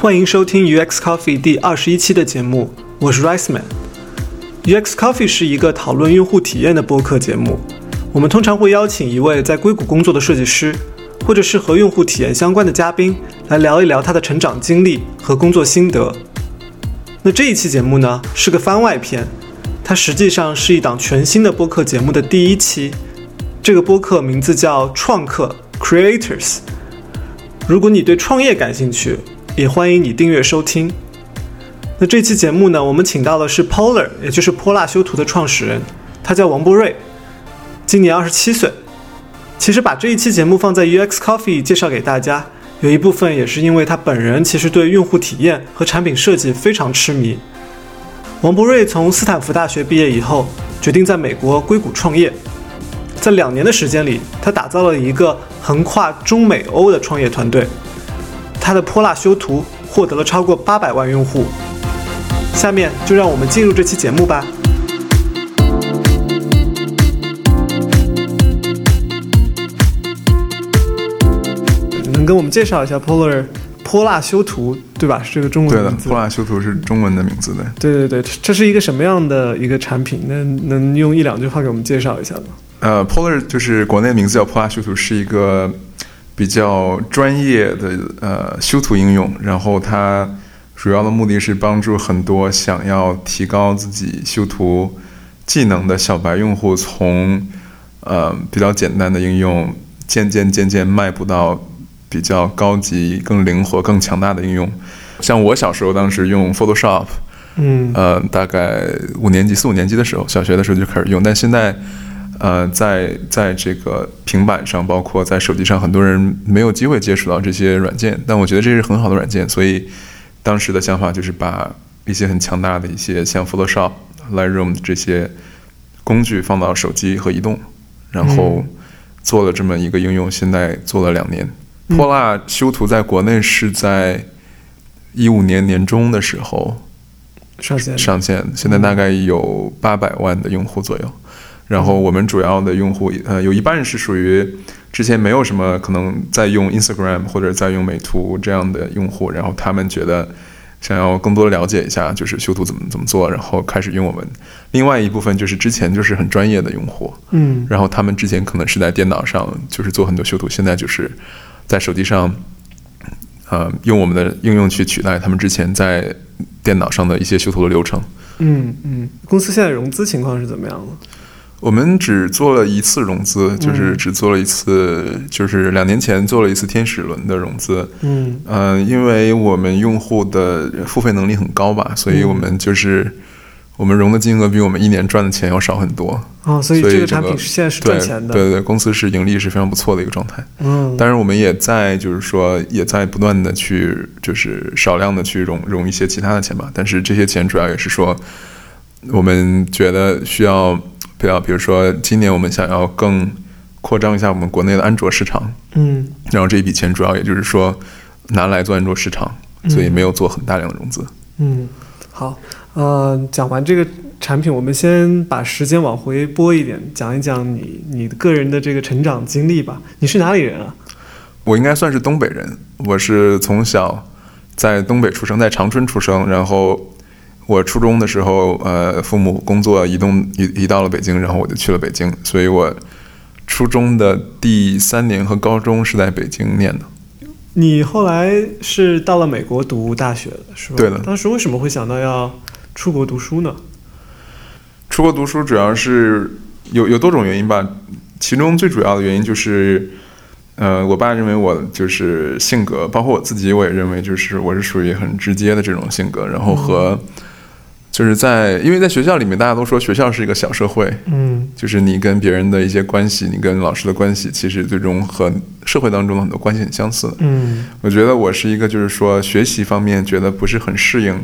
欢迎收听 UX Coffee 第二十一期的节目，我是 Rice Man。UX Coffee 是一个讨论用户体验的播客节目。我们通常会邀请一位在硅谷工作的设计师，或者是和用户体验相关的嘉宾，来聊一聊他的成长经历和工作心得。那这一期节目呢，是个番外篇，它实际上是一档全新的播客节目的第一期。这个播客名字叫创客 Creators。如果你对创业感兴趣，也欢迎你订阅收听。那这期节目呢，我们请到的是 Polar，也就是泼辣修图的创始人，他叫王博瑞，今年二十七岁。其实把这一期节目放在 UX Coffee 介绍给大家，有一部分也是因为他本人其实对用户体验和产品设计非常痴迷。王博瑞从斯坦福大学毕业以后，决定在美国硅谷创业。在两年的时间里，他打造了一个横跨中美欧的创业团队。他的泼辣修图获得了超过八百万用户。下面就让我们进入这期节目吧。能跟我们介绍一下 Polar 泼辣修图，对吧？是这个中文对的名，字。泼辣修图是中文的名字的。对对对，这是一个什么样的一个产品？能能用一两句话给我们介绍一下吗？呃，Polar 就是国内名字叫泼辣修图，是一个比较专业的呃修图应用。然后它主要的目的是帮助很多想要提高自己修图技能的小白用户，从呃比较简单的应用，渐渐渐渐迈步到比较高级、更灵活、更强大的应用。像我小时候当时用 Photoshop，嗯呃，大概五年级、四五年级的时候，小学的时候就开始用，但现在，呃，在在这个平板上，包括在手机上，很多人没有机会接触到这些软件，但我觉得这是很好的软件，所以当时的想法就是把一些很强大的一些像 Photoshop、Lightroom 这些工具放到手机和移动，然后做了这么一个应用，现在做了两年。泼辣修图在国内是在一五年年中的时候上线上线，现在大概有八百万的用户左右。然后我们主要的用户，呃，有一半是属于之前没有什么可能在用 Instagram 或者在用美图这样的用户，然后他们觉得想要更多的了解一下，就是修图怎么怎么做，然后开始用我们。另外一部分就是之前就是很专业的用户，嗯然后他们之前可能是在电脑上就是做很多修图，现在就是在手机上，呃，用我们的应用去取代他们之前在电脑上的一些修图的流程。嗯嗯，公司现在融资情况是怎么样的？我们只做了一次融资，就是只做了一次，就是两年前做了一次天使轮的融资。嗯呃、因为我们用户的付费能力很高吧，所以我们就是我们融的金额比我们一年赚的钱要少很多。哦，所以这个产品是现在是赚钱的。对对，公司是盈利是非常不错的一个状态。嗯，当然，我们也在就是说也在不断的去就是少量的去融融一些其他的钱吧，但是这些钱主要也是说我们觉得需要比较，比如说今年我们想要更扩张一下我们国内的安卓市场，嗯然后这一笔钱主要也就是说拿来做安卓市场，所以没有做很大量的融资。嗯，好，呃，讲完这个产品，我们先把时间往回拨一点，讲一讲你你个人的这个成长经历吧。你是哪里人啊？我应该算是东北人，我是从小在东北出生，在长春出生，然后我初中的时候，呃，父母工作移动移移到了北京，然后我就去了北京，所以我初中的第三年和高中是在北京念的。你后来是到了美国读大学的，是吧？对的当时为什么会想到要出国读书呢？出国读书主要是有有多种原因吧，其中最主要的原因就是，呃，我爸认为我就是性格，包括我自己，我也认为就是我是属于很直接的这种性格，然后和就是在因为在学校里面，大家都说学校是一个小社会，嗯就是你跟别人的一些关系，你跟老师的关系，其实最终和社会当中的很多关系很相似。嗯我觉得我是一个，就是说学习方面觉得不是很适应，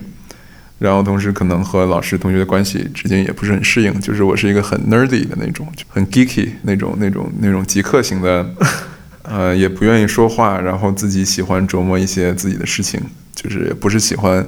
然后同时可能和老师同学的关系之间也不是很适应，就是我是一个很 nerdy 的那种，就很 geeky 那种那种那种极客型的，呃，也不愿意说话，然后自己喜欢琢磨一些自己的事情，就是也不是喜欢，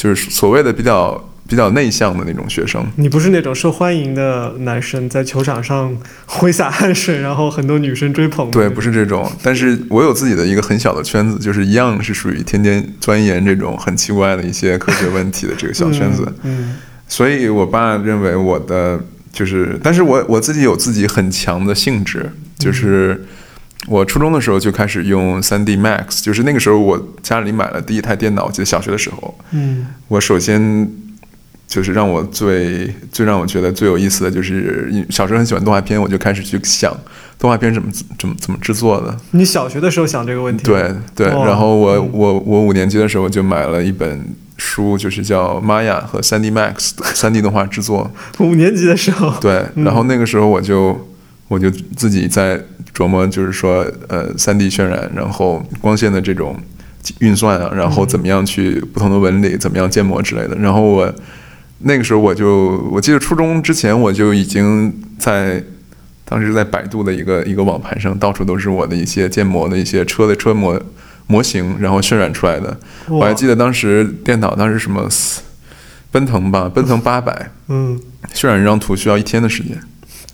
就是所谓的比较比较内向的那种学生。你不是那种受欢迎的男生，在球场上挥洒汗水，然后很多女生追捧。对，不是这种。但是我有自己的一个很小的圈子，就是一样是属于天天钻研这种很奇怪的一些科学问题的这个小圈子。嗯，所以我爸认为我的就是，但是我我自己有自己很强的兴致，就是我初中的时候就开始用 3D Max，就是那个时候我家里买了第一台电脑，我记得小学的时候，嗯，我首先。就是让我最最让我觉得最有意思的就是小时候很喜欢动画片，我就开始去想动画片怎么怎么怎么制作的。你小学的时候想这个问题？对对，然后我我我五年级的时候就买了一本书，就是叫《Maya 和 3D Max 三 D 动画制作》。五年级的时候？对，然后那个时候我就我就自己在琢磨，就是说呃三 D 渲染，然后光线的这种运算啊，然后怎么样去不同的纹理，怎么样建模之类的，然后我。那个时候我就我记得初中之前我就已经在当时在百度的一个一个网盘上到处都是我的一些建模的一些车的车模模型，然后渲染出来的。我还记得当时电脑当时什么奔腾吧，奔腾八百，嗯，渲染一张图需要一天的时间。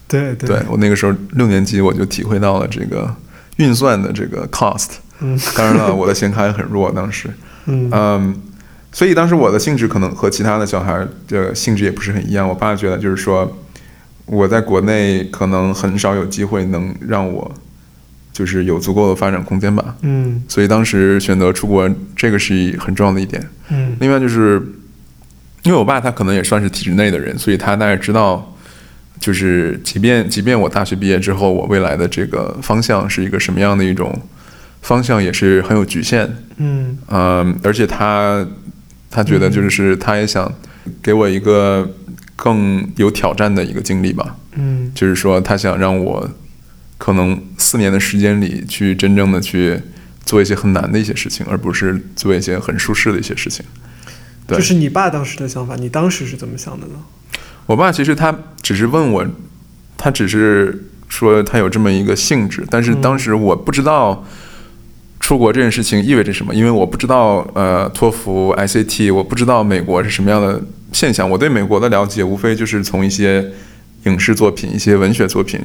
对对，我那个时候六年级我就体会到了这个运算的这个 cost。嗯，当然了，我的显卡也很弱，当时，嗯嗯。所以当时我的性质可能和其他的小孩的性质也不是很一样。我爸觉得就是说，我在国内可能很少有机会能让我，就是有足够的发展空间吧。嗯。所以当时选择出国，这个是很重要的一点。嗯。另外就是，因为我爸他可能也算是体制内的人，所以他大概知道，就是即便即便我大学毕业之后，我未来的这个方向是一个什么样的一种方向，也是很有局限。嗯。嗯，而且他。他觉得就是他也想给我一个更有挑战的一个经历吧，嗯，就是说他想让我可能四年的时间里去真正的去做一些很难的一些事情，而不是做一些很舒适的一些事情。对，这是你爸当时的想法，你当时是怎么想的呢？我爸其实他只是问我，他只是说他有这么一个性质，但是当时我不知道。出国这件事情意味着什么？因为我不知道，呃，托福、ICT，我不知道美国是什么样的现象。我对美国的了解，无非就是从一些影视作品、一些文学作品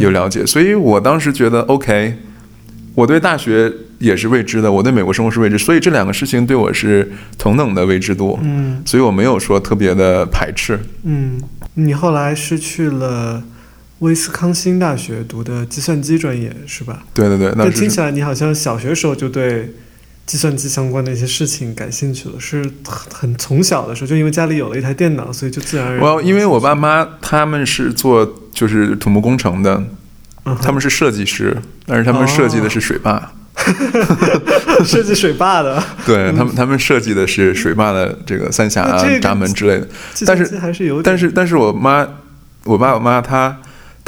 有了解。所以我当时觉得，OK，我对大学也是未知的，我对美国生活是未知，所以这两个事情对我是同等的未知度。嗯，所以我没有说特别的排斥。嗯，你后来是去了。威斯康星大学读的计算机专业是吧？对对对，那听起来你好像小学时候就对计算机相关的一些事情感兴趣了，是很很从小的时候就因为家里有了一台电脑，所以就自然而然。我因为我爸妈他们是做就是土木工程的，他们是设计师，但是他们设计的是水坝，设计水坝的。对他们，他们设计的是水坝的这个三峡闸门之类的。但是还是有，但是但是我妈，我爸我妈他。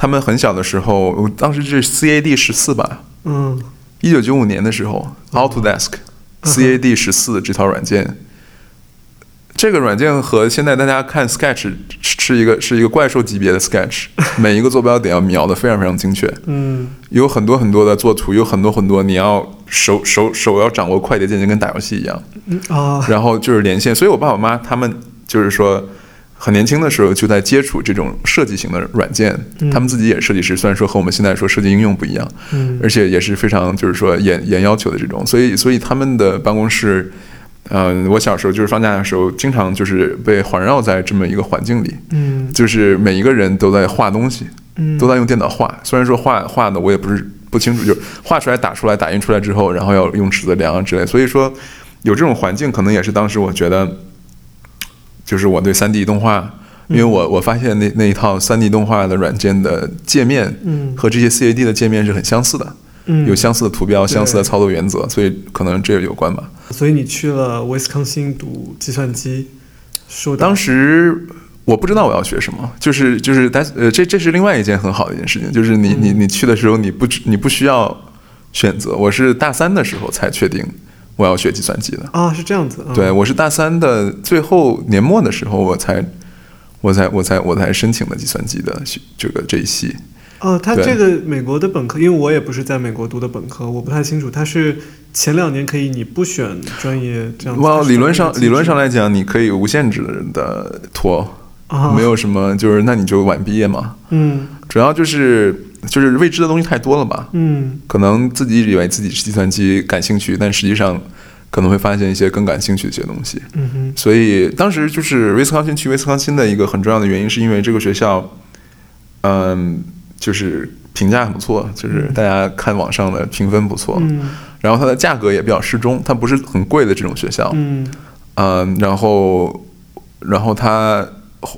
他们很小的时候，我当时是 CAD 十四吧，嗯，一九九五年的时候，Autodesk CAD 十四这套软件，这个软件和现在大家看 Sketch 是一个是一个怪兽级别的 Sketch，每一个坐标点要描的非常非常精确，嗯，有很多很多的作图，有很多很多你要手手手要掌握快捷键，就跟打游戏一样，啊，然后就是连线，所以我爸我妈他们就是说。很年轻的时候就在接触这种设计型的软件，他们自己也是设计师，虽然说和我们现在说设计应用不一样，嗯，而且也是非常就是说严严要求的这种，所以所以他们的办公室，嗯，我小时候就是放假的时候，经常就是被环绕在这么一个环境里，嗯，就是每一个人都在画东西，嗯，都在用电脑画，虽然说画画的我也不是不清楚，就是画出来打出来打印出来之后，然后要用尺子量啊之类，所以说有这种环境，可能也是当时我觉得。就是我对三 D 动画，因为我我发现那那一套三 D 动画的软件的界面，嗯，和这些 CAD 的界面是很相似的，嗯，有相似的图标、相似的操作原则，所以可能这个有关吧。所以你去了威斯康星读计算机，说当时我不知道我要学什么，就是就是但呃这这是另外一件很好的一件事情，就是你你你去的时候你不你不需要选择，我是大三的时候才确定。我要学计算机的啊，是这样子。对，我是大三的最后年末的时候，我才，我才，我才，我才申请的计算机的这个这一系。哦，他这个美国的本科，因为我也不是在美国读的本科，我不太清楚。他是前两年可以你不选专业这样子。哇，理论上理论上来讲，你可以无限制的拖，啊，没有什么，就是那你就晚毕业嘛。嗯主要就是就是未知的东西太多了吧，嗯可能自己以为自己是计算机感兴趣，但实际上可能会发现一些更感兴趣的一些东西。嗯哼所以当时就是威斯康星去威斯康星的一个很重要的原因，是因为这个学校，嗯，就是评价很不错，就是大家看网上的评分不错，嗯。然后它的价格也比较适中，它不是很贵的这种学校，嗯。呃，然后然后它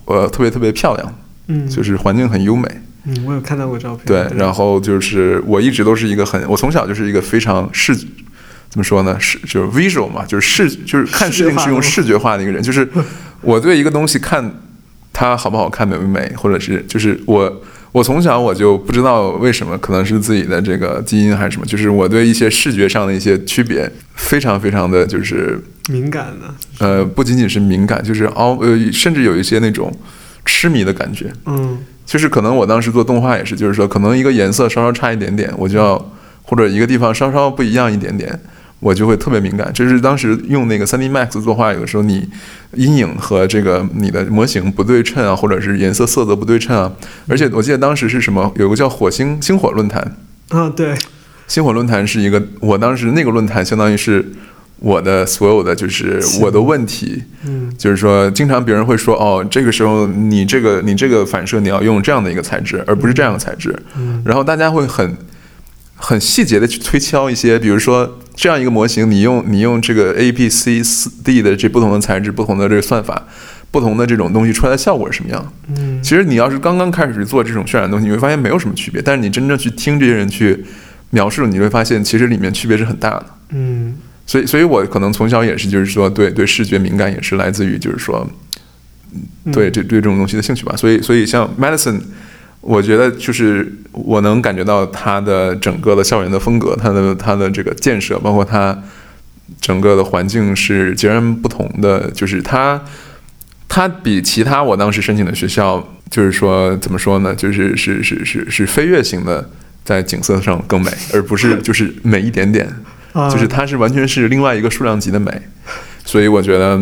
呃特别特别漂亮，嗯，就是环境很优美，嗯，我有看到过照片。对，然后就是我一直都是一个很，我从小就是一个非常视，怎么说呢？视就是 visual 嘛，就是视，就是看事情是用视觉化的一个人。就是 我对一个东西看它好不好看、美不美，或者是就是我我从小我就不知道为什么，可能是自己的这个基因还是什么，就是我对一些视觉上的一些区别非常非常的就是敏感的，呃，不仅仅是敏感，就是凹呃，甚至有一些那种痴迷的感觉。嗯就是可能我当时做动画也是，就是说可能一个颜色稍稍差一点点，我就要或者一个地方稍稍不一样一点点，我就会特别敏感。这是当时用那个 3D Max 作画，有的时候你阴影和这个你的模型不对称啊，或者是颜色色泽不对称啊。而且我记得当时是什么，有个叫火星星火论坛，啊对，星火论坛是一个，我当时那个论坛相当于是我的所有的就是我的问题，嗯就是说，经常别人会说，哦，这个时候你这个你这个反射你要用这样的一个材质，而不是这样的材质。嗯然后大家会很很细节的去推敲一些，比如说这样一个模型，你用你用这个 A、B、C、四 D 的这不同的材质、不同的这个算法、不同的这种东西出来的效果是什么样？嗯其实你要是刚刚开始做这种渲染东西，你会发现没有什么区别。但是你真正去听这些人去描述，你会发现其实里面区别是很大的。嗯所以，所以我可能从小也是，就是说对对视觉敏感，也是来自于就是说嗯对这对这种东西的兴趣吧。所以，所以像 medicine，我觉得就是我能感觉到它的整个的校园的风格，它的它的这个建设，包括它整个的环境是截然不同的。就是它它比其他我当时申请的学校，就是说怎么说呢？就是是是是是飞跃型的，在景色上更美，而不是就是美一点点。啊就是它是完全是另外一个数量级的美，所以我觉得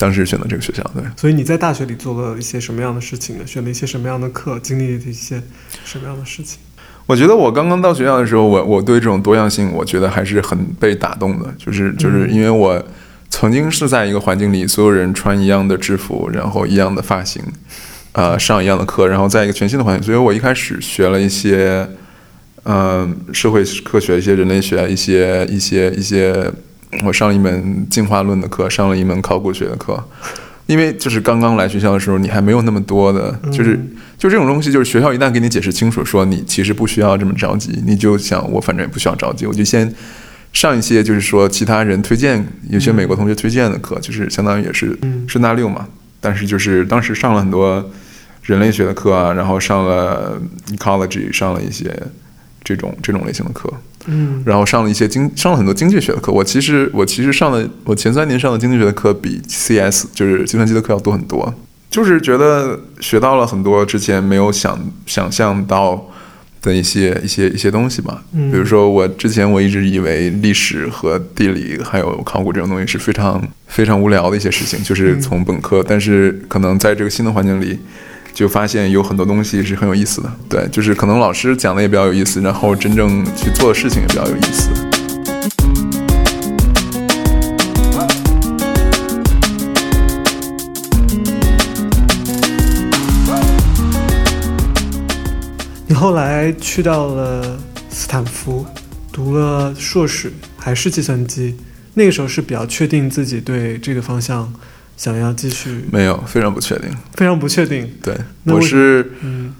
当时选择这个学校，对。所以你在大学里做了一些什么样的事情呢？选了一些什么样的课？经历了一些什么样的事情？我觉得我刚刚到学校的时候，我我对这种多样性，我觉得还是很被打动的，就是就是因为我曾经是在一个环境里，所有人穿一样的制服，然后一样的发型，呃，上一样的课，然后在一个全新的环境，所以我一开始学了一些，嗯、社会科学、一些人类学、一些一些一些，我上了一门进化论的课，上了一门考古学的课。因为就是刚刚来学校的时候，你还没有那么多的，就是嗯就这种东西，就是学校一旦给你解释清楚，说你其实不需要这么着急，你就想我反正也不需要着急，我就先上一些就是说其他人推荐，有些美国同学推荐的课，就是相当于也是嗯顺大六嘛。但是就是当时上了很多人类学的课啊，然后上了 ecology，上了一些这种这种类型的课，嗯然后上了一些经上了很多经济学的课。我其实我其实上的我前三年上的经济学的课比 CS 就是计算机的课要多很多，就是觉得学到了很多之前没有想想象到的一些一些一些东西吧。嗯比如说我之前我一直以为历史和地理还有考古这种东西是非常非常无聊的一些事情，就是从本科，但是可能在这个新的环境里。就发现有很多东西是很有意思的，对，就是可能老师讲的也比较有意思，然后真正去做的事情也比较有意思。你后来去到了斯坦福，读了硕士，还是计算机。那个时候是比较确定自己对这个方向想要继续，没有，非常不确定。非常不确定。对，我是嗯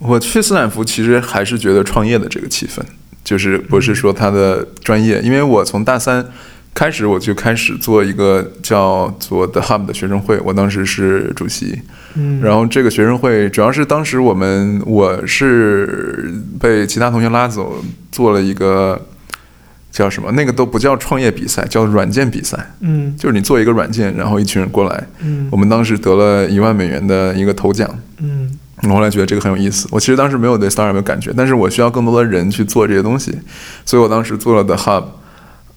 我去斯坦福，其实还是觉得创业的这个气氛，就是不是说他的专业，因为我从大三开始我就开始做一个叫做 The Hub 的学生会，我当时是主席。嗯，然后这个学生会主要是当时我们我是被其他同学拉走做了一个叫什么，那个都不叫创业比赛，叫软件比赛，嗯。就是你做一个软件，然后一群人过来，嗯。我们当时得了一万美元的一个头奖。嗯。我后来觉得这个很有意思。我其实当时没有对 startup 有感觉，但是我需要更多的人去做这些东西，所以我当时做了 The Hub。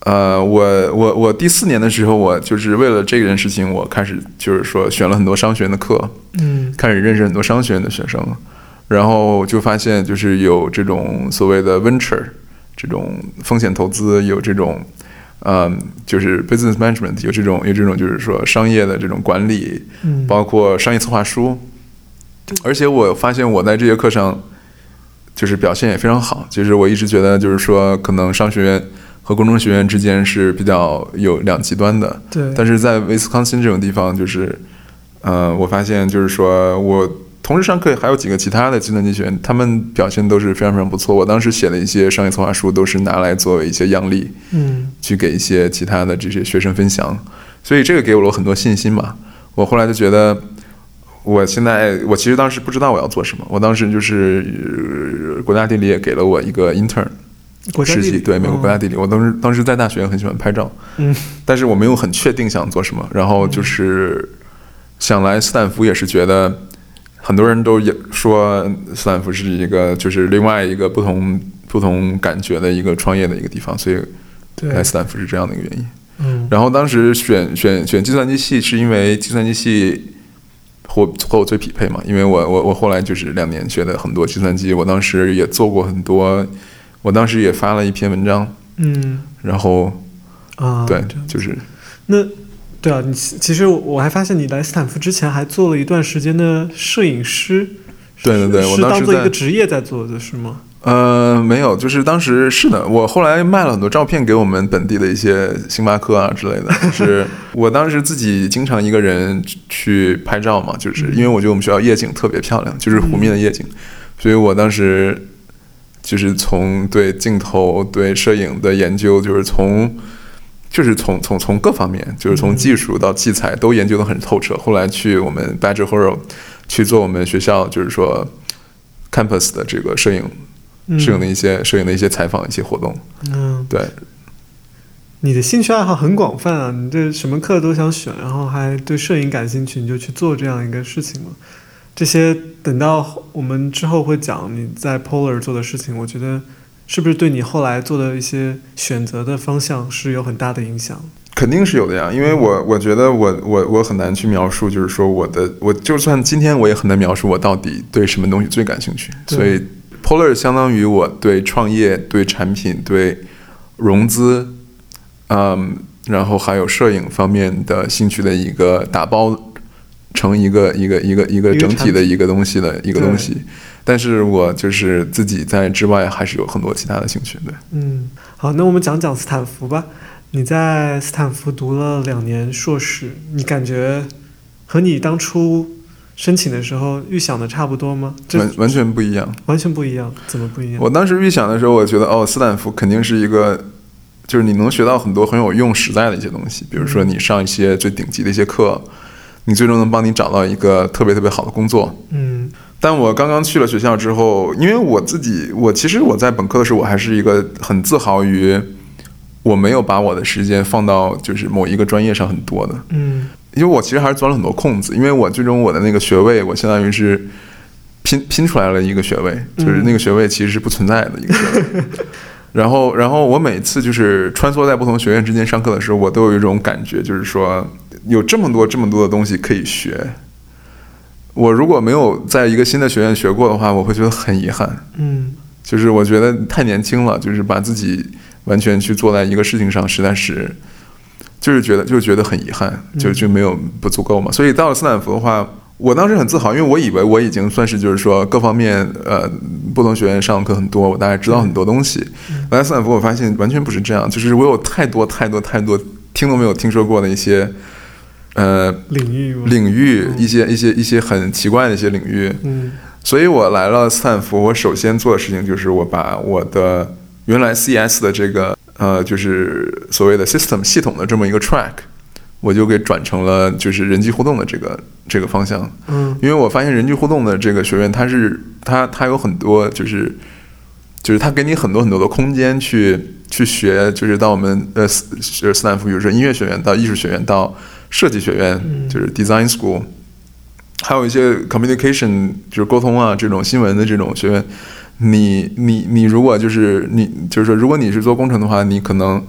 呃，我我我第四年的时候，我就是为了这件事情，我开始就是说选了很多商学院的课，嗯。开始认识很多商学院的学生，然后就发现就是有这种所谓的 venture 这种风险投资，有这种。嗯，就是 business management 有这种有这种就是说商业的这种管理，嗯，包括商业策划书，而且我发现我在这些课上就是表现也非常好。其实我一直觉得就是说，可能商学院和工程学院之间是比较有两极端的，对，但是在威斯康星这种地方，就是呃，我发现就是说我。同时上课还有几个其他的计算机学院，他们表现都是非常非常不错。我当时写的一些商业策划书都是拿来作为一些样例，嗯去给一些其他的这些学生分享，所以这个给我了很多信心嘛。我后来就觉得，我现在我其实当时不知道我要做什么，我当时就是、呃国家地理也给了我一个 intern 实习，国家地理对美国国家地理。我当时当时在大学很喜欢拍照，嗯但是我没有很确定想做什么。然后就是想来斯坦福也是觉得。很多人都也说斯坦福是一个就是另外一个不同不同感觉的一个创业的一个地方，所以对。来斯坦福是这样的一个原因。嗯。然后当时选选选计算机系，是因为计算机系和和我最匹配嘛，因为我我我后来就是两年学的很多计算机，我当时也做过很多，我当时也发了一篇文章，嗯。然后啊，对，就是那对啊，你其其实我还发现你来斯坦福之前还做了一段时间的摄影师，对对对是我当时是当做一个职业在做的是吗？呃没有，就是当时是的，我后来卖了很多照片给我们本地的一些星巴克啊之类的，就是 我当时自己经常一个人去拍照嘛，就是因为我觉得我们学校夜景特别漂亮，就是湖面的夜景，所以我当时就是从对镜头、对摄影的研究，就是从就是从从从各方面，就是从技术到器材都研究得很透彻。后来去我们 Badger Hero 去做我们学校就是说 campus 的这个摄影嗯摄影的一些摄影的一些采访一些活动，嗯，对，你的兴趣爱好很广泛啊，你对什么课都想选，然后还对摄影感兴趣，你就去做这样一个事情嘛。这些等到我们之后会讲你在 Polar 做的事情，我觉得是不是对你后来做的一些选择的方向是有很大的影响？肯定是有的呀，因为我我觉得我我我很难去描述，就是说我的我就算今天我也很难描述我到底对什么东西最感兴趣。所以 Polar 相当于我对创业、对产品、对融资，嗯，然后还有摄影方面的兴趣的一个打包成一个一个一个一个整体的一个东西的一个东西。但是我就是自己在之外还是有很多其他的兴趣的。嗯，好，那我们讲讲斯坦福吧。你在斯坦福读了两年硕士，你感觉和你当初申请的时候预想的差不多吗？这完完全不一样。完全不一样，怎么不一样？我当时预想的时候，我觉得哦，斯坦福肯定是一个，就是你能学到很多很有用、实在的一些东西。比如说你上一些最顶级的一些课，你最终能帮你找到一个特别特别好的工作。嗯但我刚刚去了学校之后，因为我自己，我其实我在本科的时候，我还是一个很自豪于我没有把我的时间放到就是某一个专业上很多的。嗯因为我其实还是钻了很多空子，因为我最终我的那个学位，我相当于是拼拼出来了一个学位，就是那个学位其实是不存在的一个学位。然后，然后我每次就是穿梭在不同学院之间上课的时候，我都有一种感觉，就是说有这么多这么多的东西可以学。我如果没有在一个新的学院学过的话，我会觉得很遗憾。嗯就是我觉得太年轻了，就是把自己完全去做在一个事情上，实在是就是觉得就是觉得很遗憾，就就没有不足够嘛。所以到了斯坦福的话，我当时很自豪，因为我以为我已经算是就是说各方面呃不同学院上课很多，我大概知道很多东西。来斯坦福，我发现完全不是这样，就是我有太多太多太多听都没有听说过的一些呃领域？领域，一些一些一些很奇怪的一些领域。嗯所以我来了斯坦福，我首先做的事情就是我把我的原来 CS 的这个呃，就是所谓的 system 系统的这么一个 track，我就给转成了就是人际互动的这个这个方向。嗯因为我发现人际互动的这个学院，它是它它有很多就是就是它给你很多很多的空间去去学，就是到我们呃斯呃斯坦福，比如说音乐学院到艺术学院到设计学院，嗯就是 design school。还有一些 communication 就是沟通啊这种新闻的这种学院，你你你如果就是你就是说如果你是做工程的话，你可能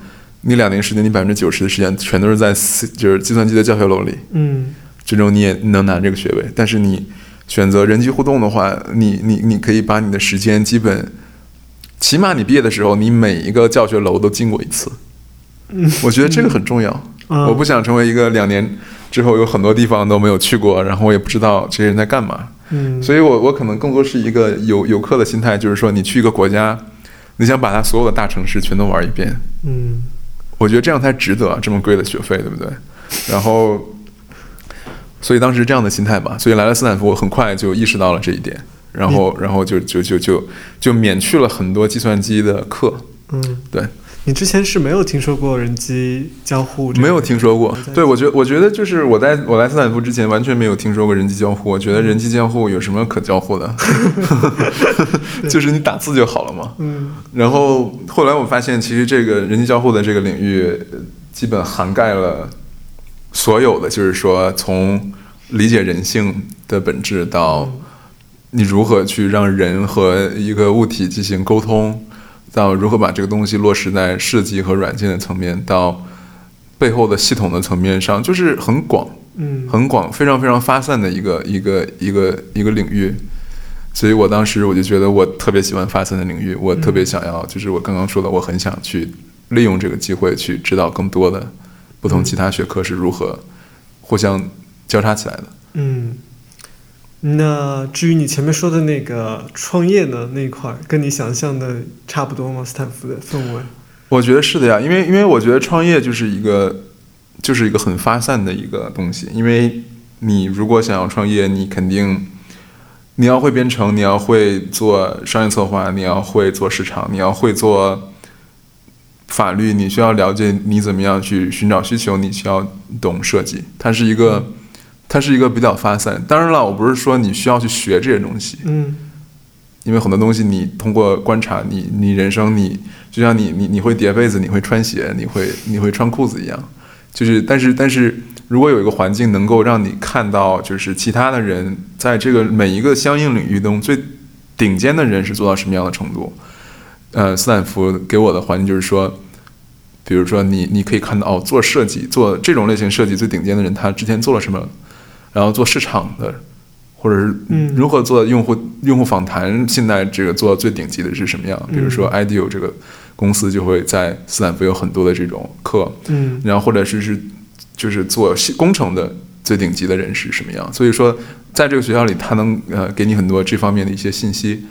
你两年时间，你百分之九十的时间全都是在就是计算机的教学楼里，嗯最终你也能拿这个学位。但是你选择人机互动的话，你你你可以把你的时间基本，起码你毕业的时候，你每一个教学楼都进过一次。嗯，我觉得这个很重要。啊我不想成为一个两年之后有很多地方都没有去过，然后我也不知道这些人在干嘛。嗯。所以我我可能更多是一个游游客的心态，就是说你去一个国家，你想把它所有的大城市全都玩一遍，嗯。我觉得这样才值得啊这么贵的学费，对不对？然后，所以当时这样的心态吧，所以来了斯坦福，我很快就意识到了这一点，然后然后就就就就就免去了很多计算机的课，嗯，对。你之前是没有听说过人机交互？没有听说过。对我觉我觉得就是我在我来斯坦福之前完全没有听说过人机交互。我觉得人机交互有什么可交互的？就是你打字就好了嘛。嗯然后后来我发现，其实这个人机交互的这个领域，呃基本涵盖了所有的，就是说从理解人性的本质到你如何去让人和一个物体进行沟通，到如何把这个东西落实在设计和软件的层面，到背后的系统的层面上，就是很广。嗯很广、非常非常发散的一个一个一个一个领域，所以我当时我就觉得我特别喜欢发散的领域，我特别想要，就是我刚刚说的，我很想去利用这个机会去知道更多的不同其他学科是如何互相交叉起来的。嗯。那至于你前面说的那个创业呢那一块，跟你想象的差不多吗？斯坦福的氛围？我觉得是的呀，因为因为我觉得创业就是一个就是一个很发散的一个东西，因为你如果想要创业，你肯定你要会编程，你要会做商业策划，你要会做市场，你要会做法律，你需要了解你怎么样去寻找需求，你需要懂设计，它是一个它是一个比较发散。当然了，我不是说你需要去学这些东西，嗯因为很多东西你通过观察，你你人生你就像你你你会叠被子，你会穿鞋，你会你会穿裤子一样，就是但是但是如果有一个环境能够让你看到，就是其他的人在这个每一个相应领域中最顶尖的人是做到什么样的程度，呃，斯坦福给我的环境就是说。比如说你，你可以看到哦，做设计、做这种类型设计最顶尖的人，他之前做了什么，然后做市场的，或者是嗯如何做用户用户访谈，现在这个做最顶级的是什么样？比如说 IDEO 这个公司就会在斯坦福有很多的这种课，嗯然后或者是是就是做工程的最顶级的人是什么样？所以说，在这个学校里，他能呃给你很多这方面的一些信息，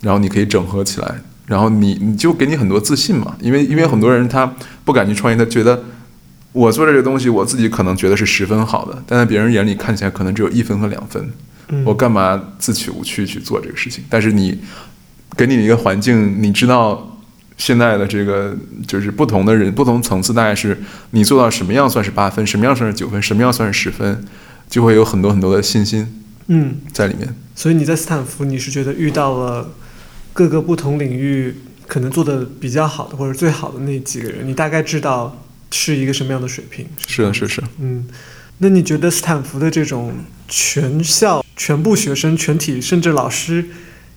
然后你可以整合起来，然后你你就给你很多自信嘛，因为因为很多人他不敢去创业，他觉得我做这个东西，我自己可能觉得是十分好的，但在别人眼里看起来可能只有一分和两分，嗯，我干嘛自取无趣去做这个事情？但是你给你一个环境，你知道现在的这个就是不同的人、不同层次，大概是你做到什么样算是八分，什么样算是九分，什么样算是十分，就会有很多很多的信心嗯，在里面。所以你在斯坦福，你是觉得遇到了各个不同领域可能做的比较好的或者最好的那几个人，你大概知道是一个什么样的水平？是的，是是。嗯，那你觉得斯坦福的这种全校、全部学生、全体甚至老师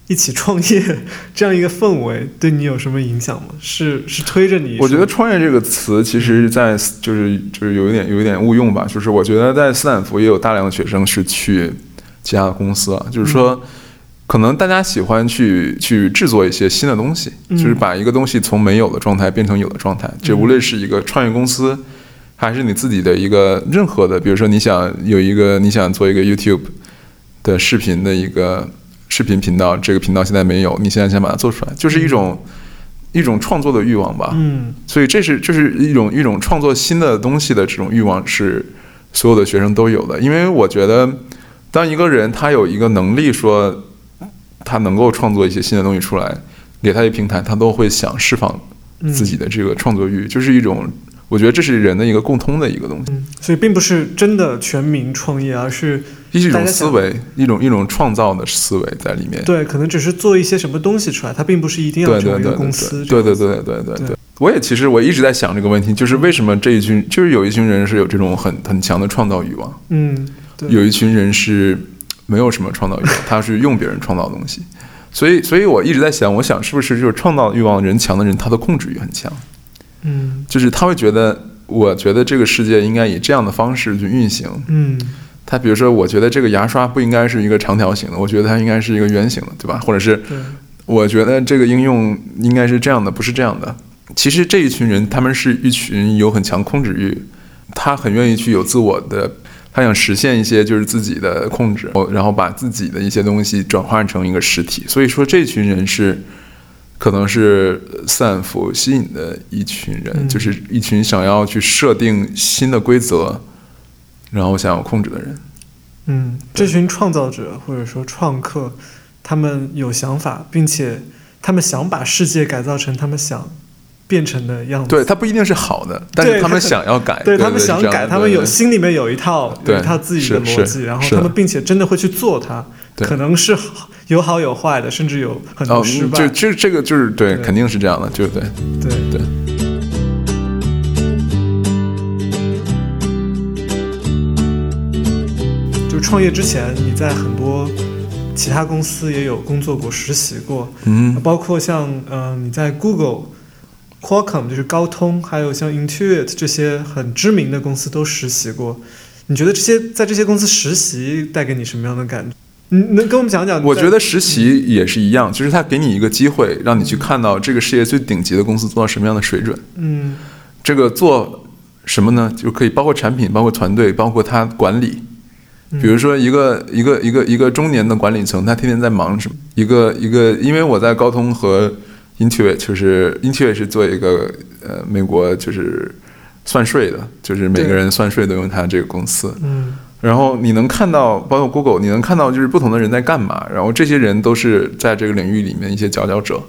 一起创业这样一个氛围，对你有什么影响吗？是是推着你？我觉得“创业”这个词，其实在就是就是有一点有一点误用吧。就是我觉得在斯坦福也有大量的学生是去其他的公司啊，就是说，可能大家喜欢去去制作一些新的东西，嗯。就是把一个东西从没有的状态变成有的状态。这无论是一个创业公司，还是你自己的一个任何的，比如说你想有一个你想做一个 YouTube 的视频的一个视频频道，这个频道现在没有，你现在想把它做出来，就是一种。一种创作的欲望吧，嗯。所以这是这是一种一种创作新的东西的这种欲望是所有的学生都有的，因为我觉得当一个人他有一个能力说他能够创作一些新的东西出来，给他一个平台，他都会想释放嗯自己的这个创作欲，就是一种我觉得这是人的一个共通的一个东西，嗯，所以并不是真的全民创业，而是一种思维，一种一种创造的思维在里面。对，可能只是做一些什么东西出来，它并不是一定要对成为一个对对对公司。对对对对对对。我也其实我一直在想这个问题，就是为什么这一群就是有一群人是有这种很很强的创造欲望。嗯有一群人是没有什么创造欲望，他是用别人创造的东西。所以，所以我一直在想，我想是不是就是创造欲望人强的人，他的控制欲很强，嗯就是他会觉得，我觉得这个世界应该以这样的方式去运行。嗯他比如说，我觉得这个牙刷不应该是一个长条形的，我觉得它应该是一个圆形的，对吧？或者是我觉得这个应用应该是这样的，不是这样的。其实这一群人，他们是一群有很强控制欲，他很愿意去有自我的，他想实现一些就是自己的控制，然后把自己的一些东西转换成一个实体。所以说，这群人是可能是斯坦福吸引的一群人，嗯就是一群想要去设定新的规则，然后想要控制的人。嗯，这群创造者或者说创客，他们有想法，并且他们想把世界改造成他们想变成的样子。对，它不一定是好的，但是他们想要改，对他们想改，他们有心里面有一套一套自己的逻辑，然后他们并且真的会去做它，可能是有好有坏的，甚至有很多哦，失败。就这这个就是对，对肯定是这样的，就对。对对。就创业之前，你在很多其他公司也有工作过、实习过，嗯，包括像嗯、呃你在 Google、Qualcomm 就是高通，还有像 Intuit 这些很知名的公司都实习过。你觉得这些在这些公司实习带给你什么样的感觉？你能跟我们讲讲？我觉得实习也是一样，就是他给你一个机会，让你去看到这个世界最顶级的公司做到什么样的水准。嗯这个做什么呢？就可以包括产品，包括团队，包括他管理。嗯比如说一个一个一个一个中年的管理层，他天天在忙什么？一个一个，因为我在高通和 Intuit，就是 Intuit 是做一个呃美国就是算税的，就是每个人算税都用它这个公司。嗯然后你能看到，包括 Google，你能看到就是不同的人在干嘛，然后这些人都是在这个领域里面一些佼佼者。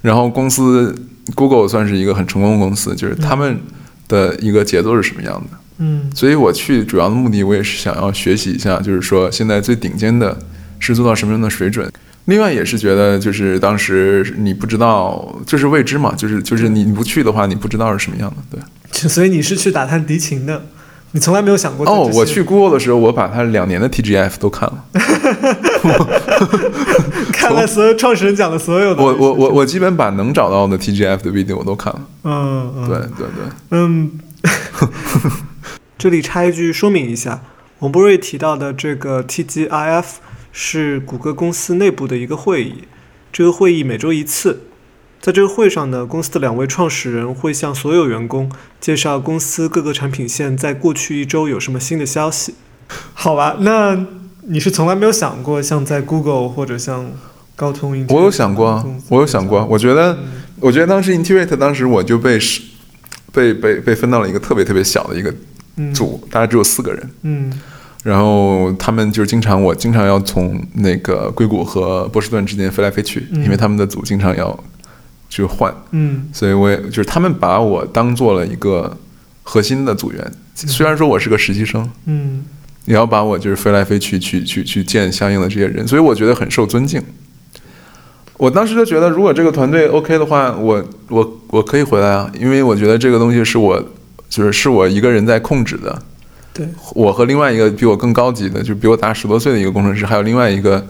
然后公司 Google 算是一个很成功的公司，就是他们的一个节奏是什么样的。嗯所以我去主要的目的，我也是想要学习一下，就是说现在最顶尖的是做到什么样的水准。另外也是觉得，就是当时你不知道，就是未知嘛，就是就是你你不去的话，你不知道是什么样的。对。所以你是去打探敌情的，你从来没有想过哦，我去 Google 的时候，我把他两年的 TGF 都看了。看了所有创始人讲的所有的，我我我我基本把能找到的 TGF 的 video 我都看了。嗯嗯对对对，嗯，这里插一句说明一下，王博瑞提到的这个 TGIF 是谷歌公司内部的一个会议，这个会议每周一次。在这个会上呢，公司的两位创始人会向所有员工介绍公司各个产品线在过去一周有什么新的消息。好吧，那你是从来没有想过像在 Google 或者像高通我有想过啊，我有想过。我觉得，我觉得当时 Intuit 当时我就被是被被被分到了一个特别特别小的一个嗯组，大概只有四个人。嗯然后他们就是经常，我经常要从那个硅谷和波士顿之间飞来飞去，嗯因为他们的组经常要去换，嗯所以我也就是他们把我当做了一个核心的组员。虽然说我是个实习生，嗯也要把我就是飞来飞去去去去见相应的这些人，所以我觉得很受尊敬。我当时就觉得，如果这个团队 OK 的话，我我我可以回来啊，因为我觉得这个东西是我就是是我一个人在控制的。对，我和另外一个比我更高级的，就比我大十多岁的一个工程师，还有另外一个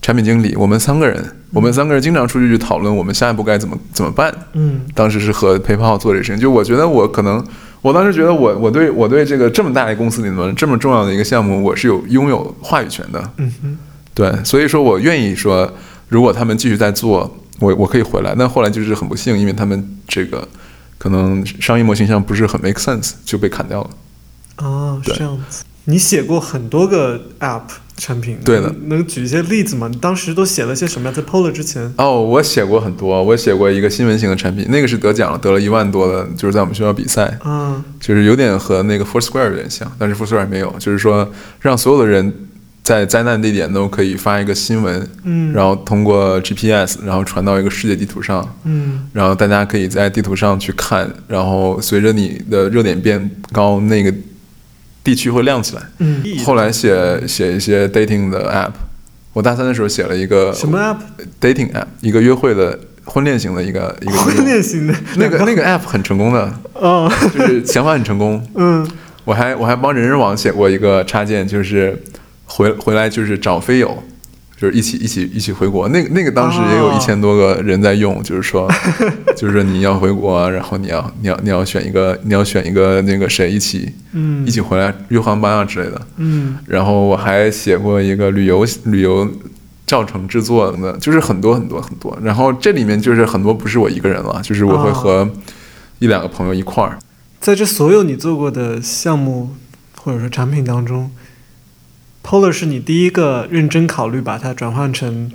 产品经理，我们三个人，我们三个人经常出去去讨论我们下一步该怎么怎么办。嗯当时是和 PayPal 做这个事情，就我觉得我可能，我当时觉得我我对我对这个这么大一个公司里面这么重要的一个项目，我是有拥有话语权的，嗯哼。对，所以说我愿意说，如果他们继续在做，我我可以回来。但后来就是很不幸，因为他们这个可能商业模型上不是很 make sense，就被砍掉了。哦，是这样子。你写过很多个 App 产品，对的能能举一些例子吗？你当时都写了些什么呀？在 Polar 之前，哦，我写过很多，我写过一个新闻型的产品，那个是得奖了，得了一万多的，就是在我们学校比赛。嗯就是有点和那个 Foursquare 有点像，但是 Foursquare 没有，就是说让所有的人在灾难地点都可以发一个新闻，嗯，然后通过 GPS，然后传到一个世界地图上，嗯然后大家可以在地图上去看，然后随着你的热点变高，那个地区会亮起来。嗯，后来写写一些 dating 的 app，我大三的时候写了一个什么 App？dating app，一个约会的婚恋型的一个一个 婚恋型的那个那个 app 很成功的，哦，就是想法很成功。嗯。我还我还帮人人网写过一个插件，就是回回来就是找飞友，就是一起一起一起回国。那个那个当时也有哦一千多个人在用，就是说，就是说你要回国啊，然后你要你要你要选一个你要选一个那个谁一起嗯一起回来约航班啊之类的。嗯然后我还写过一个旅游旅游教程制作的，就是很多很多很多。然后这里面就是很多不是我一个人了，就是我会哦和一两个朋友一块儿。在这所有你做过的项目或者说产品当中，Polar 是你第一个认真考虑把它转换成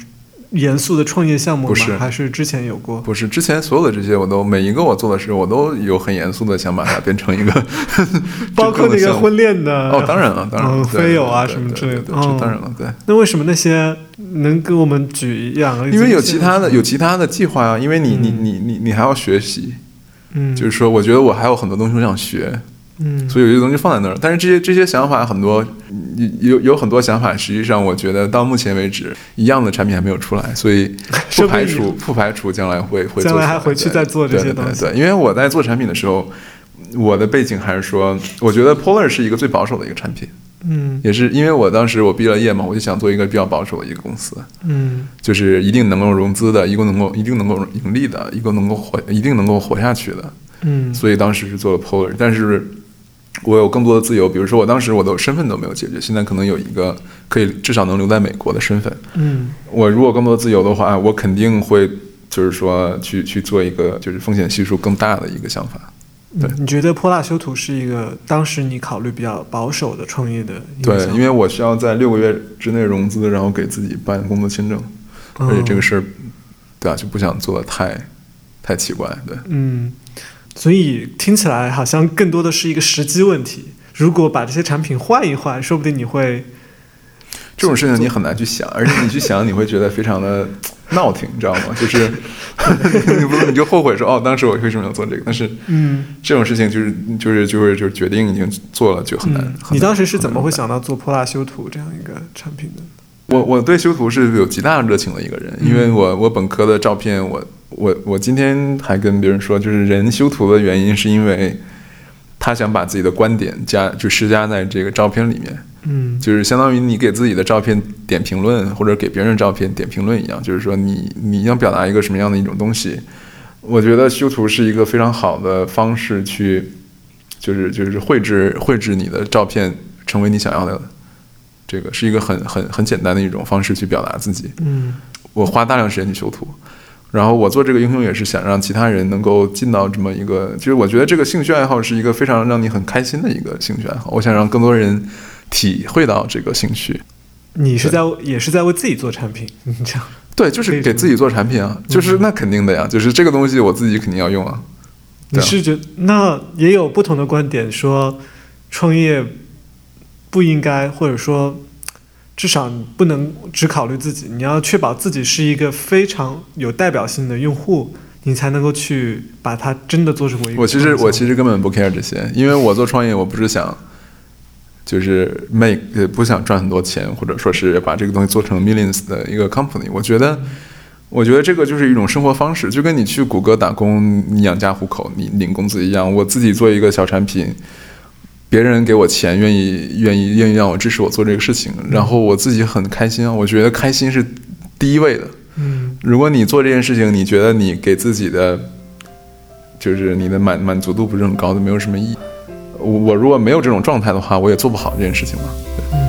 严肃的创业项目吗？不是。还是之前有过？不是之前所有的这些，我都每一个我做的事，我都有很严肃的想把它变成一个 包括那个婚恋的哦，当然了，当然了，嗯飞友啊什么之类的。这当然了，对，那为什么那些能给我们举两个？因为有其他的有其他的计划啊，因为你你嗯。你你你还要学习，嗯，就是说，我觉得我还有很多东西我想学，嗯，所以有些东西放在那儿。但是这些这些想法很多，有有有很多想法，实际上我觉得到目前为止，一样的产品还没有出来，所以 不排除不排除将来会会做将来还回去对再做这些对对东西对对，因为我在做产品的时候，我的背景还是说，我觉得 Polar 是一个最保守的一个产品，嗯也是因为我当时我毕了业嘛，我就想做一个比较保守的一个公司。嗯就是一定能够融资的，一个能够一定能够盈利的，一个能够活一定能够活下去的。嗯所以当时是做了 Polar，但是我有更多的自由，比如说我当时我的身份都没有解决，现在可能有一个可以至少能留在美国的身份。嗯我如果更多自由的话，我肯定会就是说去去做一个就是风险系数更大的一个想法。对嗯，你觉得泼辣修图是一个当时你考虑比较保守的创业的对因为我需要在六个月之内融资，然后给自己办工作签证，而且这个嗯事儿，对啊，就不想做的太太奇怪，对。嗯，所以听起来好像更多的是一个时机问题。如果把这些产品换一换，说不定你会这种事情你很难去想，而且你去想，你会觉得非常的闹挺，你知道吗？就是你不是你就后悔说哦，当时我为什么要做这个？但是嗯这种事情就是就是就是就是决定已经做了，就很难。嗯很难你当时是怎么会？想到做泼辣修图这样一个产品的？我我对修图是有极大热情的一个人，因为我我本科的照片，我我我今天还跟别人说，就是人修图的原因是因为他想把自己的观点加就施加在这个照片里面。嗯就是相当于你给自己的照片点评论，或者给别人的照片点评论一样，就是说你你要表达一个什么样的一种东西。我觉得修图是一个非常好的方式去，就是就是绘制绘制你的照片成为你想要的，这个是一个很很很简单的一种方式去表达自己。嗯我花大量时间去修图，然后我做这个英雄也是想让其他人能够进到这么一个，其实我觉得这个兴趣爱好是一个非常让你很开心的一个兴趣爱好。我想让更多人体会到这个兴趣。你是在也是在为自己做产品，你这样对，就是给自己做产品啊，就是那肯定的呀，就是这个东西我自己肯定要用啊你是觉那也有不同的观点说，创业不应该，或者说至少你不能只考虑自己，你要确保自己是一个非常有代表性的用户，你才能够去把它真的做成为一个我其实我其实实根本不 care 这些，因为我做创业，我不是想就是 make 呃不想赚很多钱，或者说是把这个东西做成 millions 的一个 company。我觉得，我觉得这个就是一种生活方式，就跟你去谷歌打工，你养家糊口，你领工资一样。我自己做一个小产品，别人给我钱，愿意愿意愿意让我支持我做这个事情，然后我自己很开心啊。我觉得开心是第一位的。嗯如果你做这件事情，你觉得你给自己的就是你的满满足度不是很高的，没有什么意义。我我如果没有这种状态的话，我也做不好这件事情嘛。你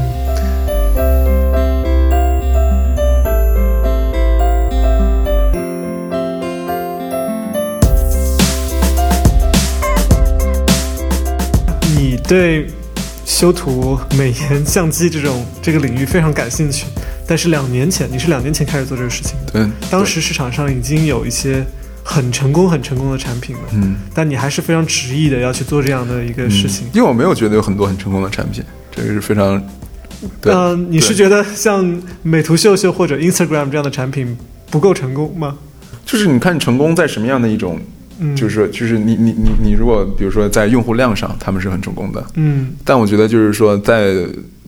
对修图、美颜、相机这种这个领域非常感兴趣，但是两年前你是两年前开始做这个事情的，对，当时市场上已经有一些很成功、很成功的产品了，嗯，但你还是非常执意的要去做这样的一个事情。因为我没有觉得有很多很成功的产品，这个是非常对。呃，你是觉得像美图秀秀或者 Instagram 这样的产品不够成功吗？就是你看成功在什么样的一种，嗯，就是说就是你你你你如果比如说在用户量上，他们是很成功的，嗯但我觉得就是说，在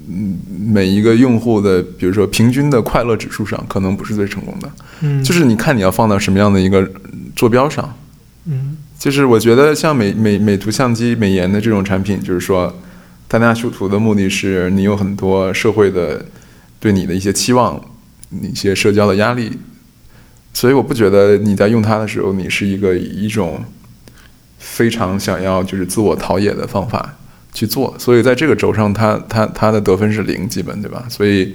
嗯每一个用户的，比如说平均的快乐指数上，可能不是最成功的。嗯，就是你看你要放到什么样的一个坐标上。嗯就是我觉得像美美美图相机、美颜的这种产品，就是说，大家修图的目的是你有很多社会的对你的一些期望，一些社交的压力，所以我不觉得你在用它的时候，你是一个一种非常想要就是自我陶冶的方法去做。所以在这个轴上，它它它的得分是零，基本对吧？所以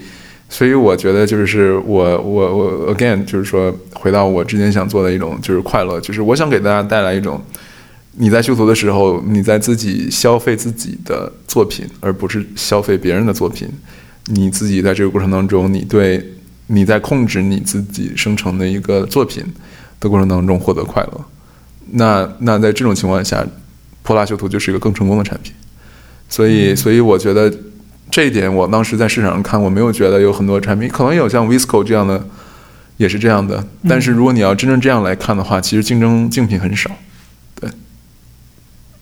所以我觉得就是我我我 again 就是说回到我之前想做的一种就是快乐，就是我想给大家带来一种。你在修图的时候，你在自己消费自己的作品，而不是消费别人的作品。你自己在这个过程当中，你对你在控制你自己生成的一个作品的过程当中获得快乐。那那在这种情况下，泼辣修图就是一个更成功的产品。所以，所以我觉得这一点，我当时在市场上看，我没有觉得有很多产品，可能有像 Visco 这样的也是这样的。但是如果你要真正这样来看的话，其实竞争竞品很少。对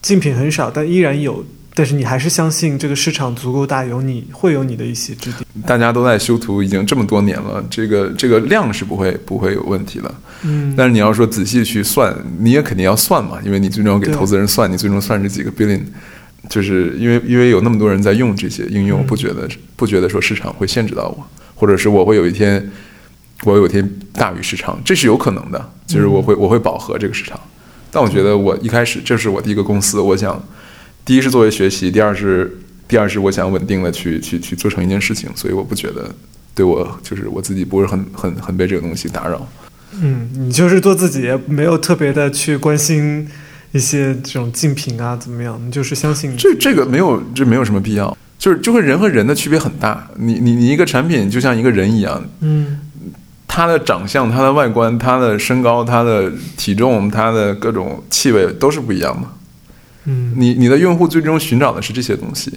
竞品很少，但依然有。但是你还是相信这个市场足够大，有你会有你的一席之地。大家都在修图已经这么多年了，这个这个量是不会不会有问题的。嗯。但是你要说仔细去算，你也肯定要算嘛，因为你最终要给投资人算，你最终算这几个 billion，就是因为因为有那么多人在用这些应用，不觉得不觉得说市场会限制到我，或者是我会有一天我有一天大于市场，这是有可能的，就是我会我会饱和这个市场。但我觉得我一开始这是我第一个公司，我想，第一是作为学习，第二是第二是我想稳定的去去去做成一件事情，所以我不觉得对我就是我自己不是很很很被这个东西打扰。嗯，你就是做自己，也没有特别的去关心一些这种竞品啊怎么样，你就是相信这这个没有这没有什么必要，就是就会人和人的区别很大，你你你一个产品就像一个人一样，嗯。他的长相、他的外观、他的身高、他的体重、他的各种气味都是不一样的。嗯，你你的用户最终寻找的是这些东西，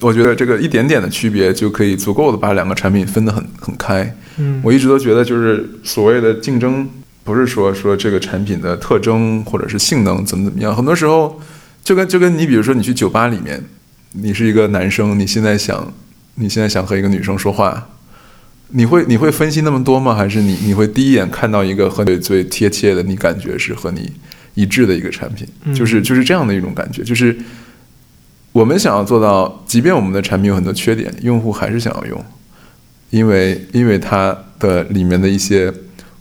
我觉得这个一点点的区别就可以足够的把两个产品分得很很开。嗯，我一直都觉得就是所谓的竞争，不是说说这个产品的特征或者是性能怎么怎么样，很多时候就跟就跟你比如说你去酒吧里面，你是一个男生，你现在想你现在想和一个女生说话。你会你会分析那么多吗？还是你你会第一眼看到一个和你最贴切的，你感觉是和你一致的一个产品？就是就是这样的一种感觉。就是我们想要做到，即便我们的产品有很多缺点，用户还是想要用，因为因为它的里面的一些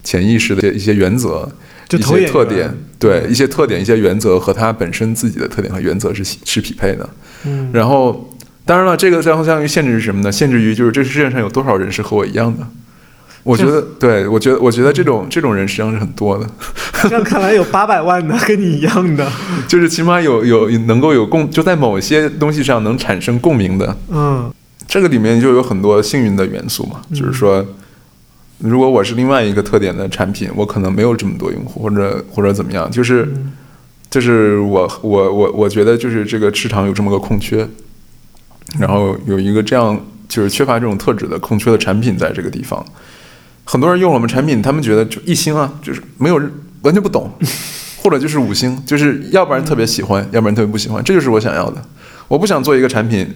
潜意识的一些原则、一些特点，对一些特点、一些原则和它本身自己的特点和原则是是匹配的。嗯，然后。当然了，这个相相当于限制是什么呢？限制于就是这世界上有多少人是和我一样的？我觉得，对我觉得，我觉得这种这种人实际上是很多的。这样看来有八百万的跟你一样的，就是起码有有能够有共，就在某些东西上能产生共鸣的。嗯，这个里面就有很多幸运的元素嘛。就是说，如果我是另外一个特点的产品，我可能没有这么多用户，或者或者怎么样。就是，就是我我我我觉得就是这个市场有这么个空缺。然后有一个这样就是缺乏这种特质的空缺的产品在这个地方，很多人用了我们产品，他们觉得就一星啊，就是没有完全不懂，或者就是五星，就是要不然特别喜欢，要不然特别不喜欢，这就是我想要的。我不想做一个产品，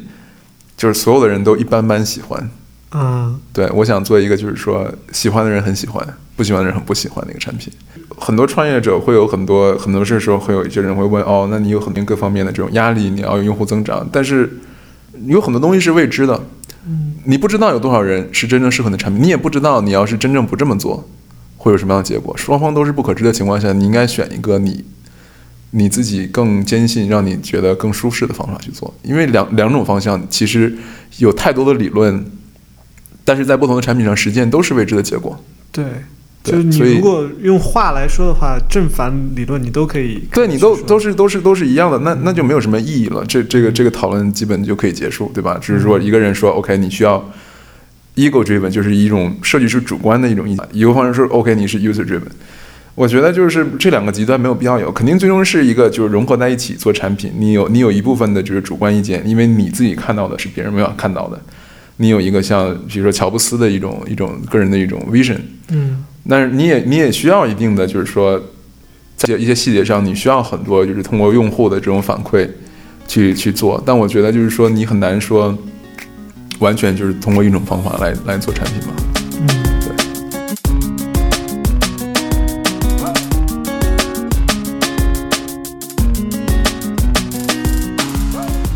就是所有的人都一般般喜欢。嗯，对，我想做一个就是说喜欢的人很喜欢，不喜欢的人很不喜欢的一个产品。很多创业者会有很多很多事时候会有一些人会问哦，那你有很多各方面的这种压力，你要用户增长，但是。有很多东西是未知的，你不知道有多少人是真正适合你的产品，你也不知道你要是真正不这么做，会有什么样的结果。双方都是不可知的情况下，你应该选一个你你自己更坚信、让你觉得更舒适的方法去做。因为两两种方向其实有太多的理论，但是在不同的产品上实践都是未知的结果。对。就是你如果用话来说的话，正反理论你都可以。对你都都是都是都是一样的，那那就没有什么意义了。这这个这个讨论基本就可以结束，对吧？只是说一个人说 OK，你需要 ego driven，就是一种设计师主观的一种意见；一个方式说 OK，你是 user driven。我觉得就是这两个极端没有必要有，肯定最终是一个就是融合在一起做产品。你有你有一部分的就是主观意见，因为你自己看到的是别人没有看到的。你有一个像比如说乔布斯的一种一种个人的一种 vision，嗯。但是你也你也需要一定的，就是说，在一些细节上，你需要很多，就是通过用户的这种反馈，去去做。但我觉得，就是说，你很难说，完全就是通过一种方法来来做产品嘛。嗯，对。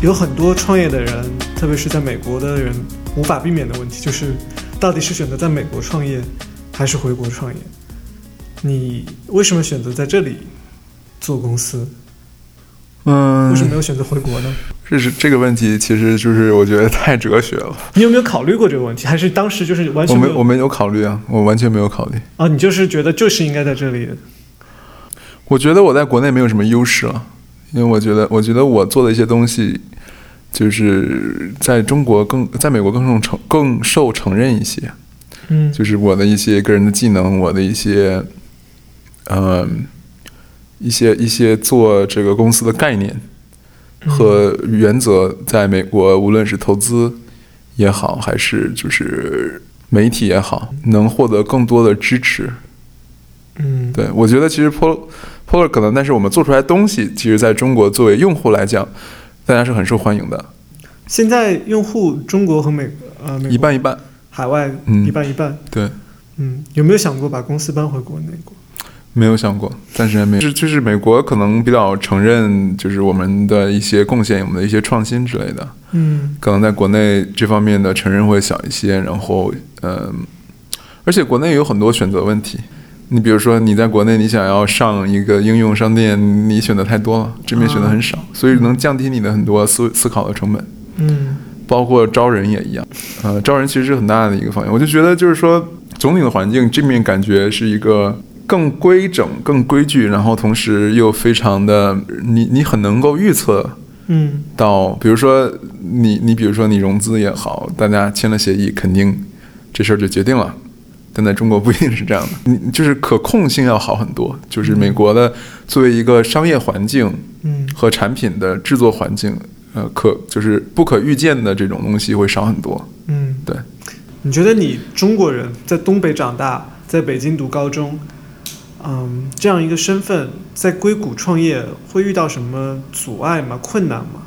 有很多创业的人，特别是在美国的人，无法避免的问题就是，到底是选择在美国创业，还是回国创业？你为什么选择在这里做公司？嗯，为什么没有选择回国呢？这是这个问题，其实就是我觉得太哲学了。你有没有考虑过这个问题？还是当时就是完我全没有？没我没有考虑啊，我完全没有考虑。啊，你就是觉得就是应该在这里。我觉得我在国内没有什么优势了，因为我觉得，我觉得我做的一些东西，就是在中国更，在美国更受承更受承认一些。嗯就是我的一些个人的技能，我的一些，嗯，一些一些做这个公司的概念和原则，在美国无论是投资也好，还是就是媒体也好，能获得更多的支持。嗯，对我觉得其实 Polar Polar 可能，但是我们做出来的东西，其实在中国作为用户来讲，大家是很受欢迎的，现在用户中国和美呃美一半一半。海外嗯一半一半。对，嗯，有没有想过把公司搬回国内过？没有想过，暂时还没有。就是就是美国可能比较承认，就是我们的一些贡献，我们的一些创新之类的，嗯可能在国内这方面的承认会小一些。然后，嗯，而且国内有很多选择问题。你比如说，你在国内你想要上一个应用商店，你选择太多了，这边选择很少，所以能降低你的很多思思考的成本。嗯包括招人也一样，呃，招人其实是很大的一个方向。我就觉得就是说，总体的环境这面感觉是一个更规整、更规矩，然后同时又非常的你你很能够预测嗯到，比如说你你比如说你融资也好，大家签了协议，肯定这事儿就决定了。但在中国不一定是这样的，你就是可控性要好很多。就是美国的作为一个商业环境，嗯和产品的制作环境，呃，可就是不可预见的这种东西会少很多。嗯，对。你觉得你中国人在东北长大，在北京读高中，嗯，这样一个身份，在硅谷创业会遇到什么阻碍吗？困难吗？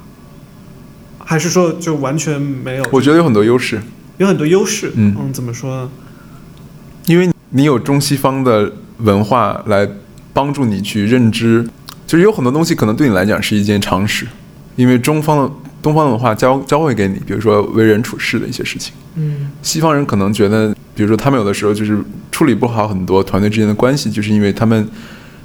还是说就完全没有？我觉得有很多优势，有很多优势。嗯怎么说呢？因为你有中西方的文化来帮助你去认知，就是有很多东西可能对你来讲是一件常识，因为中方的东方的文化教教会给你，比如说为人处事的一些事情。嗯西方人可能觉得，比如说他们有的时候就是处理不好很多团队之间的关系，就是因为他们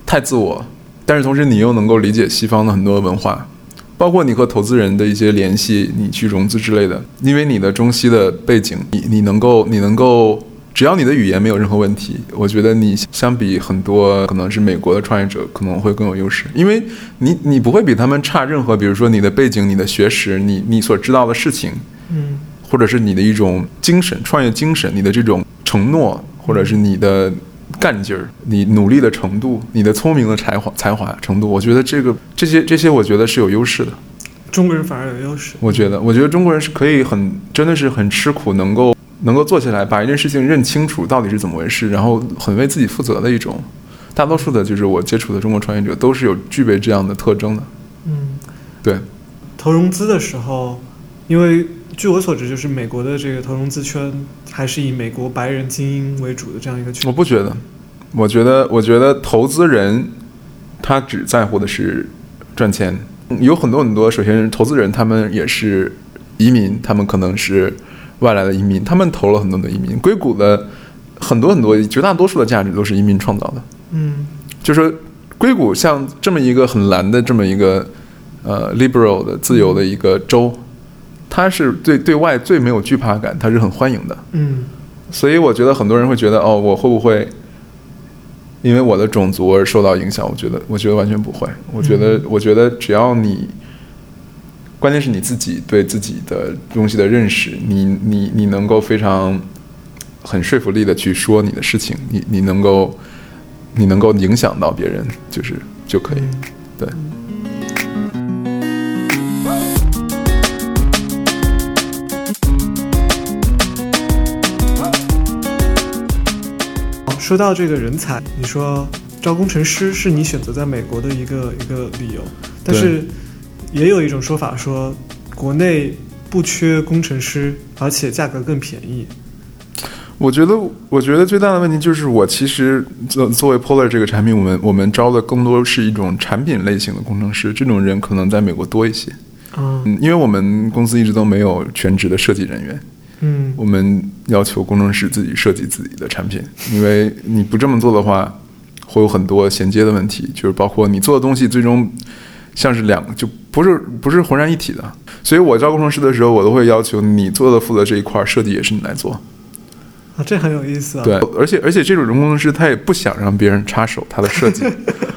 太自我，但是同时你又能够理解西方的很多文化，包括你和投资人的一些联系，你去融资之类的，因为你的中西的背景，你你能够你能够。只要你的语言没有任何问题，我觉得你相比很多可能是美国的创业者可能会更有优势，因为你你不会比他们差任何，比如说你的背景、你的学识、你你所知道的事情，嗯或者是你的一种精神、创业精神，你的这种承诺，或者是你的干劲儿，你努力的程度，你的聪明的才华才华程度，我觉得这个这些这些，我觉得是有优势的。中国人反而有优势。我觉得，我觉得中国人是可以很真的是很吃苦，能够能够坐下来把一件事情认清楚到底是怎么回事，然后很为自己负责的一种。大多数的就是我接触的中国创业者都是有具备这样的特征的。嗯，对，投融资的时候，因为据我所知，就是美国的这个投融资圈还是以美国白人精英为主的这样一个圈我。不觉得，我觉得，我觉得投资人他只在乎的是赚钱。有很多很多，首先投资人他们也是移民，他们可能是外来的移民，他们投了很多的移民。硅谷的很多很多绝大多数的价值都是移民创造的。嗯就是说，硅谷像这么一个很蓝的这么一个呃 liberal 的自由的一个州，它是对对外最没有惧怕感，它是很欢迎的。嗯所以我觉得很多人会觉得，哦，我会不会因为我的种族而受到影响？我觉得，我觉得完全不会。我觉得，我觉得只要你，关键是你自己对自己的东西的认识，你你你能够非常很说服力的去说你的事情，你你能够你能够影响到别人，就是就可以。嗯对。说到这个人才，你说招工程师是你选择在美国的一个一个理由，但是也有一种说法说，国内不缺工程师，而且价格更便宜。我觉得，我觉得最大的问题就是，我其实作作为 Polar 这个产品，我们我们招的更多是一种产品类型的工程师，这种人可能在美国多一些。嗯嗯，因为我们公司一直都没有全职的设计人员，嗯我们要求工程师自己设计自己的产品，因为你不这么做的话，会有很多衔接的问题，就是包括你做的东西最终像是两就不是不是浑然一体的。所以我招工程师的时候，我都会要求你做的负责这一块儿设计也是你来做。啊，这很有意思啊。对，而且而且这种工程师他也不想让别人插手他的设计，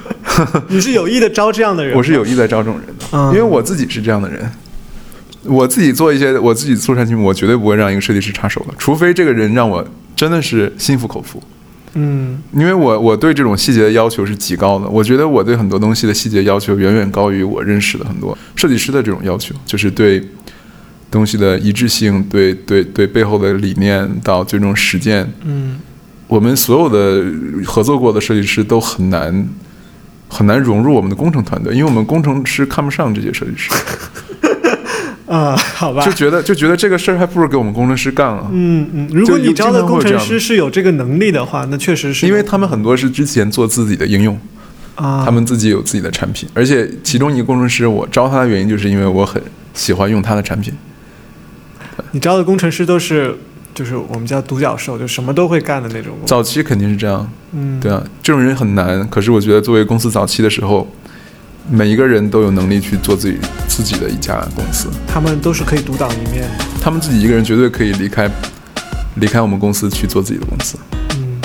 你是有意的招这样的人？我是有意在招这种人的，嗯因为我自己是这样的人。我自己做一些我自己做产品，我绝对不会让一个设计师插手的，除非这个人让我真的是心服口服。嗯。因为我我对这种细节的要求是极高的，我觉得我对很多东西的细节要求远远高于我认识的很多设计师的这种要求，就是对东西的一致性，对对对背后的理念到最终实践，嗯。我们所有的合作过的设计师都很难很难融入我们的工程团队，因为我们工程师看不上这些设计师，啊，好吧就。觉得就觉得这个事儿还不如给我们工程师干了。嗯嗯，如果你招的工程师是有这个能力的话，那确实是因为他们很多是之前做自己的应用，啊，他们自己有自己的产品，而且其中一个工程师，我招他的原因就是因为我很喜欢用他的产品。你招的工程师都是就是我们叫独角兽，就什么都会干的那种。早期肯定是这样，嗯，对啊，这种人很难。可是我觉得作为公司早期的时候，每一个人都有能力去做自己自己的一家公司，他们都是可以独当一面的。他们自己一个人绝对可以离开离开我们公司去做自己的公司。嗯，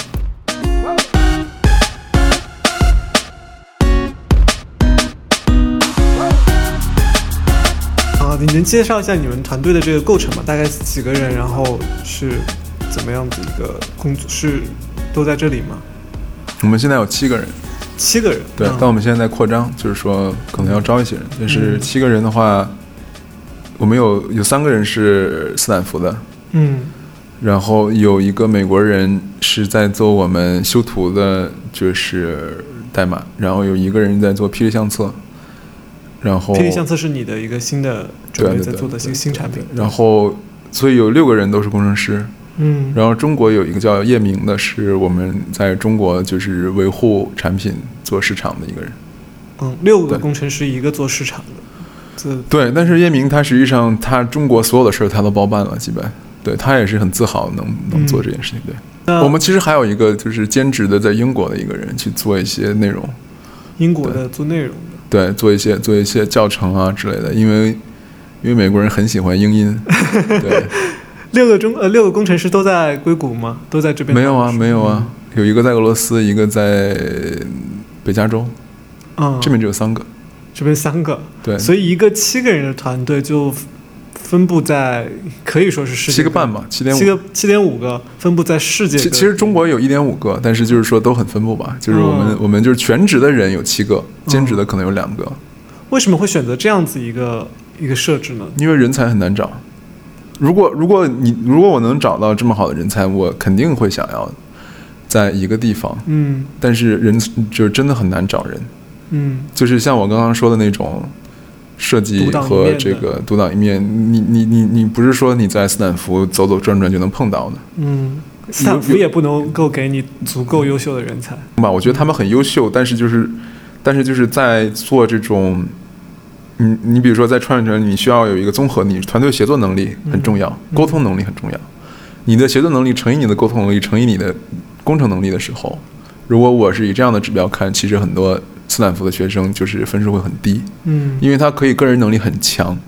啊，你能介绍一下你们团队的这个构成吗？大概几个人，然后是怎么样子一个工作？是都在这里吗？我们现在有七个人，七个人。对，嗯。但我们现在在扩张，就是说可能要招一些人。但是七个人的话，我们有有三个人是斯坦福的，嗯。然后有一个美国人是在做我们修图的，就是代码，然后有一个人在做霹雳相册，然后霹雳相册是你的一个新的准备在做的新新产品。然后所以有六个人都是工程师，嗯然后中国有一个叫叶明的，是我们在中国就是维护产品做市场的一个人。嗯，六个工程师，一个做市场的。这对，但是叶明他实际上他中国所有的事儿他都包办了，基本。对他也是很自豪能能做这件事情。对，那我们其实还有一个就是兼职的在英国的一个人去做一些内容，英国的做内容的。对，做一些做一些教程啊之类的，因为因为美国人很喜欢英音。对，六个中呃六个工程师都在硅谷吗？都在这边？没有啊，没有啊，有一个在俄罗斯，一个在北加州，嗯，这边只有三个。这边三个，对，所以一个七个人的团队就分布在可以说是世界七个半吧，七点五七。个七点五个分布在世界。其其实中国有一点五个，但是就是说都很分布吧。就是我们、嗯我们就是全职的人有七个，兼职的可能有两个，为什么会选择这样子一个一个设置呢？因为人才很难找。如果如果你如果我能找到这么好的人才，我肯定会想要在一个地方。嗯但是人就是真的很难找人，嗯就是像我刚刚说的那种设计和这个独当一面，你你你你不是说你在斯坦福走走转转就能碰到的。嗯，斯坦福也不能够给你足够优秀的人才。吧，我觉得他们很优秀，但是就是，但是就是在做这种，你你比如说在创业者，你需要有一个综合，你团队协作能力很重要，嗯沟通能力很重要。你的协作能力乘以你的沟通能力乘以你的工程能力的时候，如果我是以这样的指标看，其实很多斯坦福的学生就是分数会很低，嗯因为他可以个人能力很强，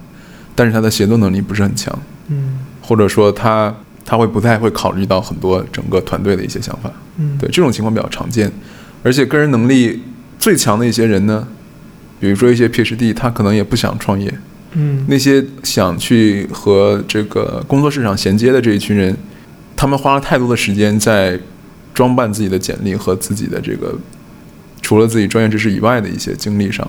但是他的协作能力不是很强，嗯或者说他他会不太会考虑到很多整个团队的一些想法。嗯，对，这种情况比较常见，而且个人能力最强的一些人呢，比如说一些 PhD，他可能也不想创业。嗯那些想去和这个工作市场衔接的这一群人，他们花了太多的时间在装扮自己的简历和自己的这个除了自己专业知识以外的一些经历上。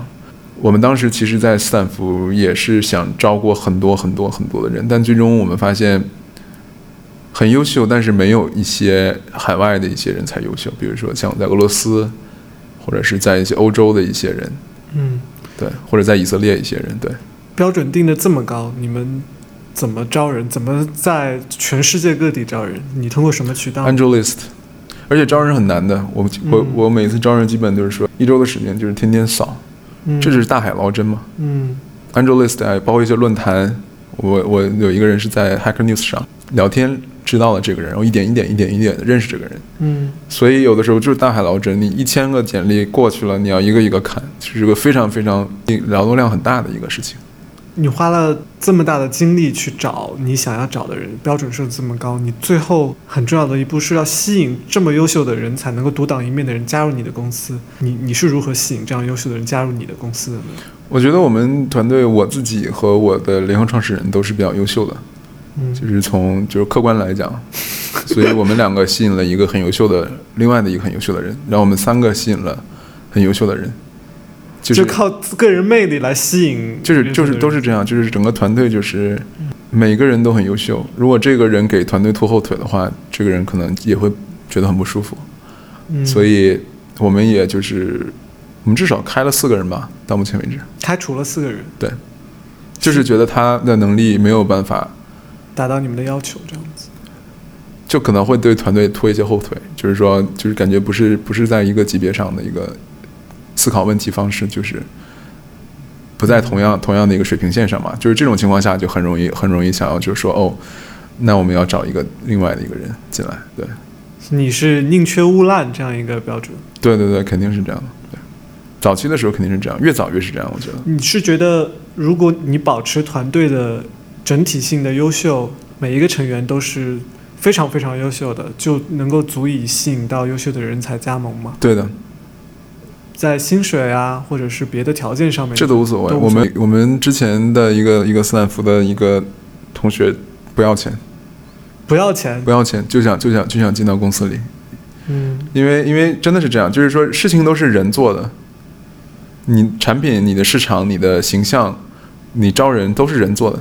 我们当时其实，在斯坦福也是想招过很多很多很多的人，但最终我们发现很优秀，但是没有一些海外的一些人才优秀，比如说像在俄罗斯，或者是在一些欧洲的一些人，嗯，对，或者在以色列一些人，对。标准定的这么高，你们怎么招人？怎么在全世界各地招人？你通过什么渠道？Angel List，而且招人很难的。我我嗯我每次招人基本就是说一周的时间，就是天天扫，嗯这是大海捞针嘛。嗯 AngelList 啊，包括一些论坛，我我有一个人是在 Hacker News 上聊天知道了这个人，然后一点一点一点一点的认识这个人。嗯所以有的时候就是大海捞针，你一千个简历过去了，你要一个一个看，是个非常非常劳动量很大的一个事情。你花了这么大的精力去找你想要找的人，标准设这么高，你最后很重要的一步是要吸引这么优秀的人才能够独当一面的人加入你的公司。你你是如何吸引这样优秀的人加入你的公司的呢？我觉得我们团队我自己和我的联合创始人都是比较优秀的，嗯。就是从就是客观来讲，所以我们两个吸引了一个很优秀的，另外的一个很优秀的人，然后我们三个吸引了很优秀的人，就是靠个人魅力来吸引，就是就是都是这样，就是整个团队就是每个人都很优秀。如果这个人给团队拖后腿的话，这个人可能也会觉得很不舒服。嗯所以我们也就是我们至少开了四个人吧，到目前为止，开除了四个人，对就是觉得他的能力没有办法，达到你们的要求，这样子。就可能会对团队拖一些后腿。就是说，就是感觉不是不是在一个级别上的一个思考问题方式，就是不在同样同样的一个水平线上嘛。就是这种情况下，就很容易很容易想要就是说，哦，那我们要找一个另外的一个人进来。对，你是宁缺毋滥这样一个标准。对对对，肯定是这样的。对，早期的时候肯定是这样，越早越是这样，我觉得。你是觉得，如果你保持团队的整体性的优秀，每一个成员都是非常非常优秀的，就能够足以吸引到优秀的人才加盟吗？对的，在薪水啊，或者是别的条件上面，这都无所谓。我们我们之前的一个一个斯坦福的一个同学不要钱，不要钱不。要钱，就想就想就想进到公司里，嗯因为因为真的是这样，就是说事情都是人做的，你产品、你的市场、你的形象、你招人都是人做的，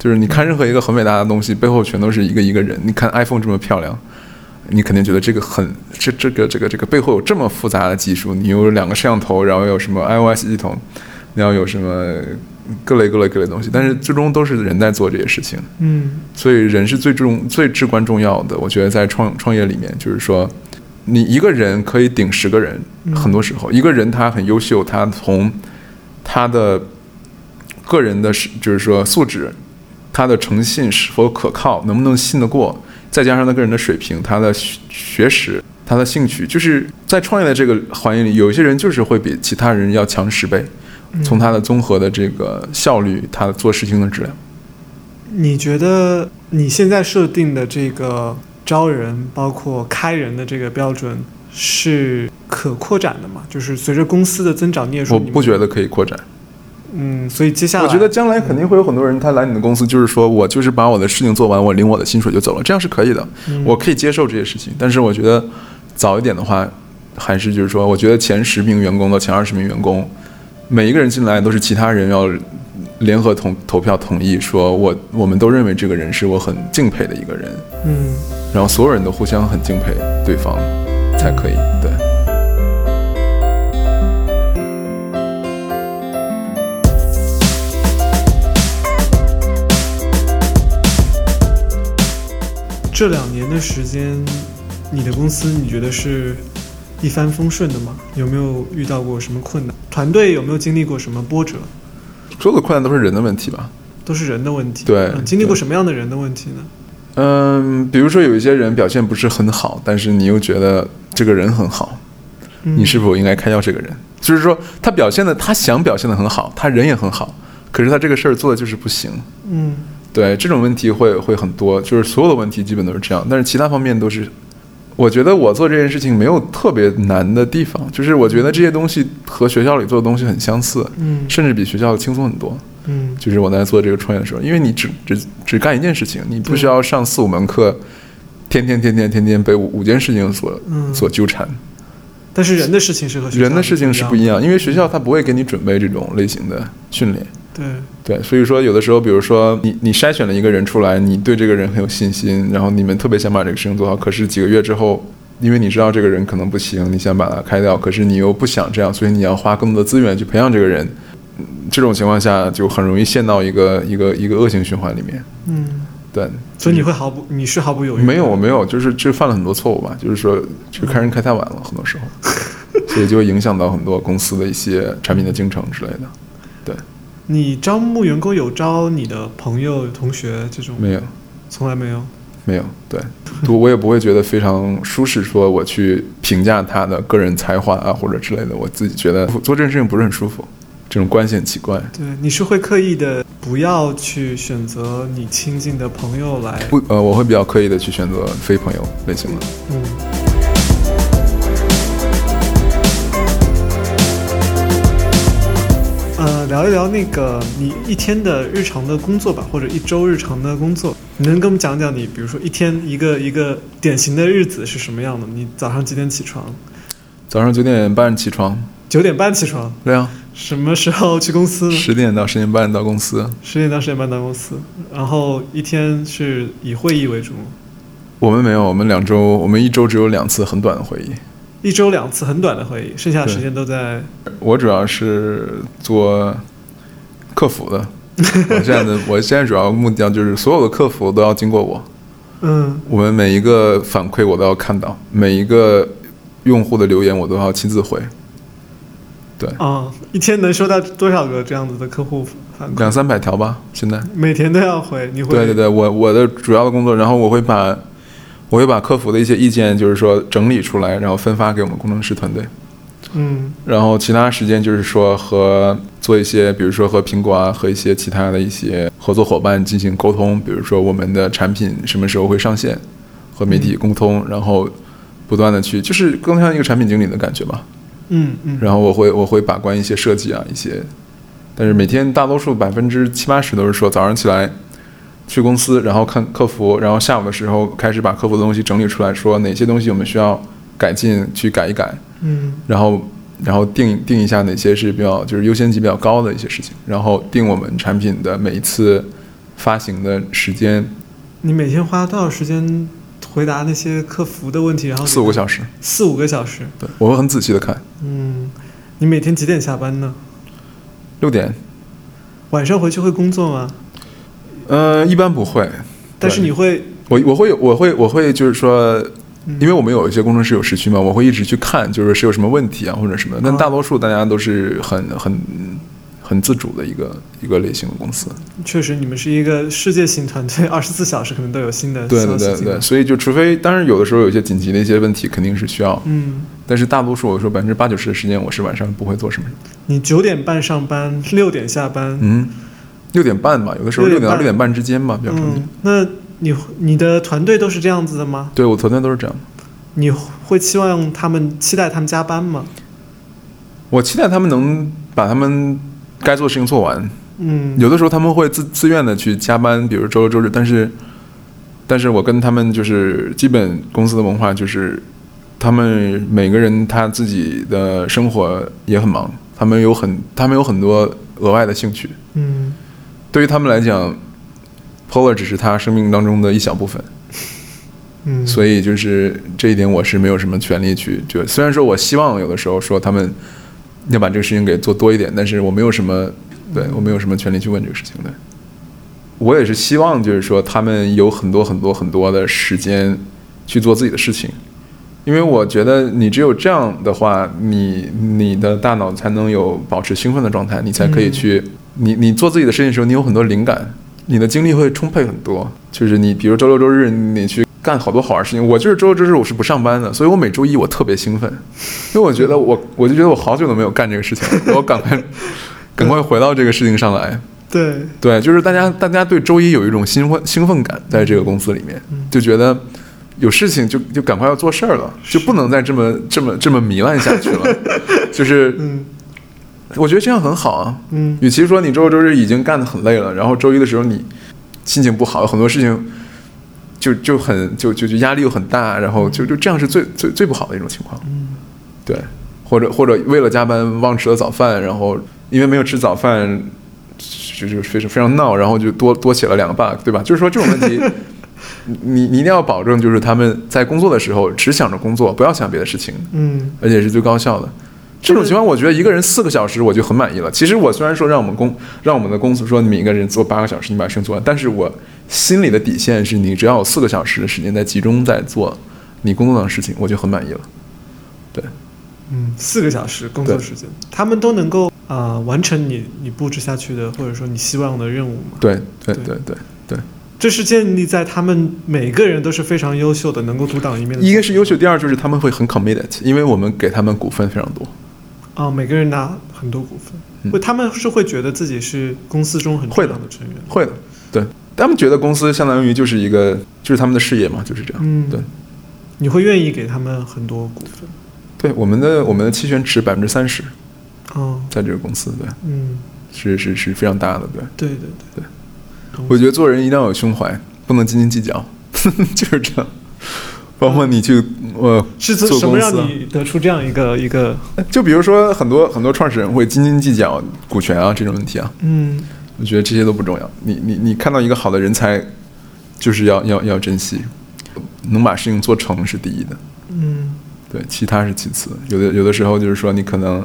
就是你看任何一个很伟大的东西，背后全都是一个一个人。你看 iPhone 这么漂亮，你肯定觉得这个很这这个这个这个背后有这么复杂的技术，你有两个摄像头，然后有什么 iOS 系统，你要有什么各类各类各类东西，但是最终都是人在做这些事情。嗯所以人是最重、最至关重要的。我觉得在创创业里面，就是说，你一个人可以顶十个人，嗯很多时候，一个人他很优秀，他从他的个人的是就是说素质，他的诚信是否可靠，能不能信得过，再加上他个人的水平，他的学学识。他的兴趣就是在创业的这个环境里，有一些人就是会比其他人要强十倍，嗯从他的综合的这个效率，他做事情的质量。你觉得你现在设定的这个招人，包括开人的这个标准是可扩展的吗？就是随着公司的增长，你也说我不觉得可以扩展。嗯，所以接下来我觉得将来肯定会有很多人，他来你的公司，就是说我就是把我的事情做完，我领我的薪水就走了，这样是可以的，嗯我可以接受这些事情。但是我觉得早一点的话，还是就是说，我觉得前十名员工到前二十名员工，每一个人进来都是其他人要联合投投票同意，说我我们都认为这个人是我很敬佩的一个人，嗯然后所有人都互相很敬佩对方，才可以对。这两年的时间，你的公司你觉得是一帆风顺的吗？有没有遇到过什么困难？团队有没有经历过什么波折？所有的困难都是人的问题吧？都是人的问题。对嗯经历过什么样的人的问题呢？嗯，比如说有一些人表现不是很好，但是你又觉得这个人很好，嗯你是否应该开掉这个人？就是说，他表现的，他想表现的很好，他人也很好，可是他这个事儿做的就是不行。嗯对，这种问题会会很多，就是所有的问题基本都是这样，但是其他方面都是。我觉得我做这件事情没有特别难的地方，就是我觉得这些东西和学校里做的东西很相似，嗯甚至比学校轻松很多。嗯就是我在做这个创业的时候，因为你只只只干一件事情，你不需要上四五门课，天天天天天天被五五件事情所嗯。所纠缠。但是人的事情是和学校人的事情是不不一样，因为学校他不会给你准备这种类型的训练。对，对，所以说有的时候，比如说你你筛选了一个人出来，你对这个人很有信心，然后你们特别想把这个事情做好，可是几个月之后，因为你知道这个人可能不行，你想把他开掉，可是你又不想这样，所以你要花更多的资源去培养这个人。嗯这种情况下就很容易陷到一个一个一个恶性循环里面。嗯，对，所以你会毫不，你是毫不犹豫？没有，我没有，就是这犯了很多错误吧，就是说就开人开太晚了，很多时候，所以就会影响到很多公司的一些产品的进程之类的。你招募员工有招你的朋友、同学这种？没有，从来没有。没有，对，我 我也不会觉得非常舒适，说我去评价他的个人才华啊 或者之类的，我自己觉得做这件事情不是很舒服，这种关系很奇怪。对，你是会刻意的不要去选择你亲近的朋友来？不，呃，我会比较刻意的去选择非朋友类型的。嗯。聊一聊那个你一天的日常的工作吧，或者一周日常的工作，你能跟我们讲讲你，比如说一天一个一个典型的日子是什么样的？你早上几点起床？早上九点半起床。九点半起床？对啊。什么时候去公司？十点到十点半到公司。十点到十点半到公司，然后一天是以会议为主。我们没有，我们两周，我们一周只有两次很短的会议。一周两次很短的会议，剩下的时间都在。我主要是做客服的，我现在的我现在主要目标就是所有的客服都要经过我。嗯。我们每一个反馈我都要看到，每一个用户的留言我都要亲自回。对。啊，一天能收到多少个这样子的客户反馈？两三百条吧，现在。每天都要回，你会？对对对，我我的主要的工作，然后我会把。我会把客服的一些意见，就是说整理出来，然后分发给我们工程师团队。嗯。然后其他时间就是说和做一些，比如说和苹果啊，和一些其他的一些合作伙伴进行沟通，比如说我们的产品什么时候会上线，和媒体沟通，然后不断的去，就是更像一个产品经理的感觉吧。嗯嗯。然后我会我会把关一些设计啊一些，但是每天大多数百分之七八十都是说早上起来。去公司，然后看客服，然后下午的时候开始把客服的东西整理出来，说哪些东西我们需要改进，去改一改。嗯。然后，然后定定一下哪些是比较就是优先级比较高的一些事情，然后定我们产品的每一次发行的时间。你每天花多少时间回答那些客服的问题？然后四五个小时。四五个小时。对，我会很仔细的看。嗯，你每天几点下班呢？六点。晚上回去会工作吗？呃，一般不会，但是你会，我我会我会我会就是说，因为我们有一些工程师有时区嘛，我会一直去看，就是是有什么问题啊或者什么，但大多数大家都是很很很自主的一个一个类型的公司。确实，你们是一个世界型团队，二十四小时可能都有新的对对对对，所以就除非，当然有的时候有一些紧急的一些问题肯定是需要，嗯，但是大多数我说百分之八九十的时间我是晚上不会做什么。你九点半上班，六点下班，嗯。六点半吧，有的时候六点到六点半之间吧，比较常见。那你你的团队都是这样子的吗？对我团队都是这样。你会期望他们期待他们加班吗？我期待他们能把他们该做的事情做完。嗯。有的时候他们会自自愿的去加班，比如周六周日，但是，但是我跟他们就是基本公司的文化就是，他们每个人他自己的生活也很忙，他们有很他们有很多额外的兴趣。嗯。对于他们来讲，Polar 只是他生命当中的一小部分，嗯，所以就是这一点我是没有什么权利去觉得。虽然说我希望有的时候说他们要把这个事情给做多一点，但是我没有什么，对我没有什么权利去问这个事情的。我也是希望就是说他们有很多很多很多的时间去做自己的事情，因为我觉得你只有这样的话，你你的大脑才能有保持兴奋的状态，你才可以去。你你做自己的事情的时候，你有很多灵感，你的精力会充沛很多。就是你，比如周六周日你去干好多好玩事情。我就是周六周日我是不上班的，所以我每周一我特别兴奋，因为我觉得我我就觉得我好久都没有干这个事情，我赶快 赶快回到这个事情上来。对对，就是大家大家对周一有一种兴奋兴奋感，在这个公司里面就觉得有事情就就赶快要做事儿了，就不能再这么这么这么糜烂下去了，就是。我觉得这样很好啊，嗯，与其说你周六周日已经干得很累了，然后周一的时候你心情不好，很多事情就就很就就就压力又很大，然后就就这样是最最最不好的一种情况，嗯，对，或者或者为了加班忘吃了早饭，然后因为没有吃早饭，就就非常非常闹，然后就多多写了两个 bug，对吧？就是说这种问题，你你一定要保证就是他们在工作的时候只想着工作，不要想别的事情，嗯，而且是最高效的。这种情况，我觉得一个人四个小时我就很满意了。其实我虽然说让我们公让我们的公司说你们一个人做八个小时，你把事情做完，但是我心里的底线是你只要有四个小时的时间在集中在做你工作上的事情，我就很满意了。对，嗯，四个小时工作时间，他们都能够啊、完成你你布置下去的或者说你希望的任务嘛。对对对对对对，这是建立在他们每个人都是非常优秀的，能够独当一面的。一个是优秀，第二就是他们会很 committed，因为我们给他们股份非常多。啊、每个人拿很多股份，嗯会他们是会觉得自己是公司中很重会的要的成员。会的，对他们觉得公司相当于就是一个就是他们的事业嘛，就是这样。嗯，对，你会愿意给他们很多股份。对，我们的我们的期权值百分之三十，哦，在这个公司，对，嗯，是是是非常大的，对。对对对，我觉得做人一定要有胸怀，不能斤斤计较，就是这样。包括你去呃，是怎做什么让你得出这样一个一个就比如说很多很多创始人会斤斤计较股权啊这种问题啊，嗯我觉得这些都不重要。你你你看到一个好的人才，就是要要要珍惜，能把事情做成是第一的，嗯对，其他是其次。有的有的时候就是说你可能。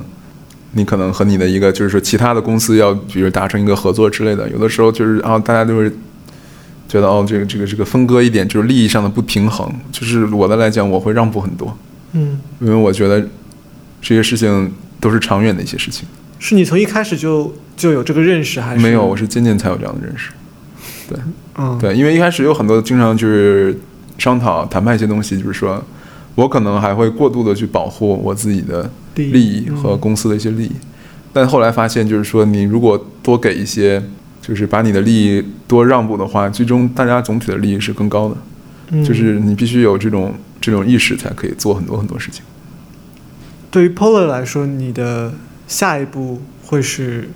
你可能和你的一个就是说其他的公司要，比如达成一个合作之类的，有的时候就是啊，大家都是觉得哦，这个这个这个分割一点，就是利益上的不平衡。就是我的来讲，我会让步很多，嗯，因为我觉得这些事情都是长远的一些事情。是你从一开始就就有这个认识，还是没有，我是渐渐才有这样的认识。对嗯对，因为一开始有很多经常就是商讨谈判一些东西，就是说我可能还会过度的去保护我自己的利益利益和公司的一些利益，但后来发现就是说你如果多给一些，就是把你的利益多让步的话，最终大家总体的利益是更高的。嗯就是你必须有这种这种意识，才可以做很多很多事情。对于 Polar 来说，你的下一步会是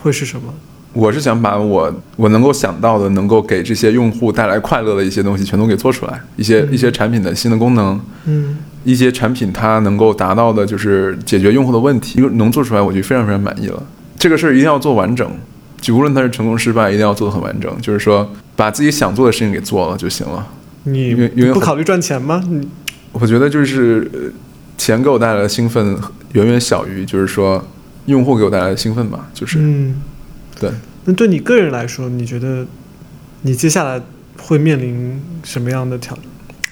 会是什么？我是想把我我能够想到的，能够给这些用户带来快乐的一些东西，全都给做出来。一些一些产品的新的功能，嗯一些产品它能够达到的就是解决用户的问题，能做出来，我就非常非常满意了。这个事儿一定要做完整，就无论他是成功失败，一定要做的很完整。就是说，把自己想做的事情给做了就行了。你因为因为很不考虑赚钱吗？你我觉得就是呃钱给我带来的兴奋远远小于就是说用户给我带来的兴奋吧。就是、嗯，对。那对你个人来说，你觉得你接下来会面临什么样的挑战？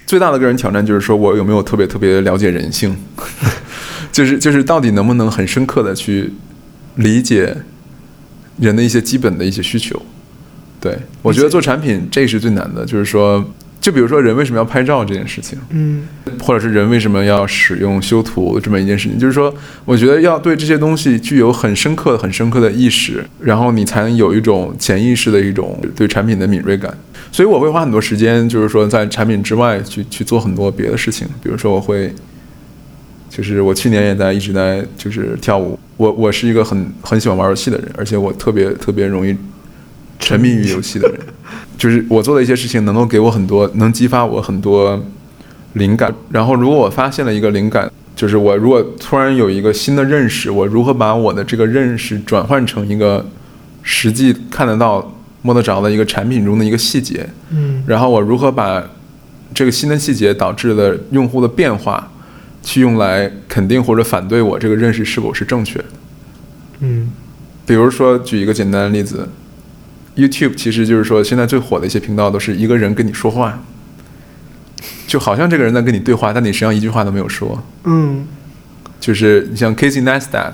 最大的个人挑战就是说我有没有特别特别了解人性，就是就是到底能不能很深刻的去理解人的一些基本的一些需求。对我觉得做产品这是最难的，就是说，就比如说人为什么要拍照这件事情，嗯或者是人为什么要使用修图这么一件事情，就是说，我觉得要对这些东西具有很深刻、很深刻的意识，然后你才能有一种潜意识的一种对产品的敏锐感。所以我会花很多时间，就是说在产品之外去去做很多别的事情，比如说我会，就是我去年也在一直在就是跳舞，我我是一个很很喜欢玩游戏的人，而且我特别特别容易沉迷于游戏的人，就是我做的一些事情能够给我很多，能激发我很多灵感。然后如果我发现了一个灵感，就是我如果突然有一个新的认识，我如何把我的这个认识转换成一个实际看得到、摸得着的一个产品中的一个细节，嗯。然后我如何把这个新的细节导致的用户的变化，去用来肯定或者反对我这个认识是否是正确的。嗯比如说，举一个简单的例子，YouTube 其实就是说现在最火的一些频道都是一个人跟你说话，就好像这个人在跟你对话，但你实际上一句话都没有说。嗯就是你像 Casey Neistat，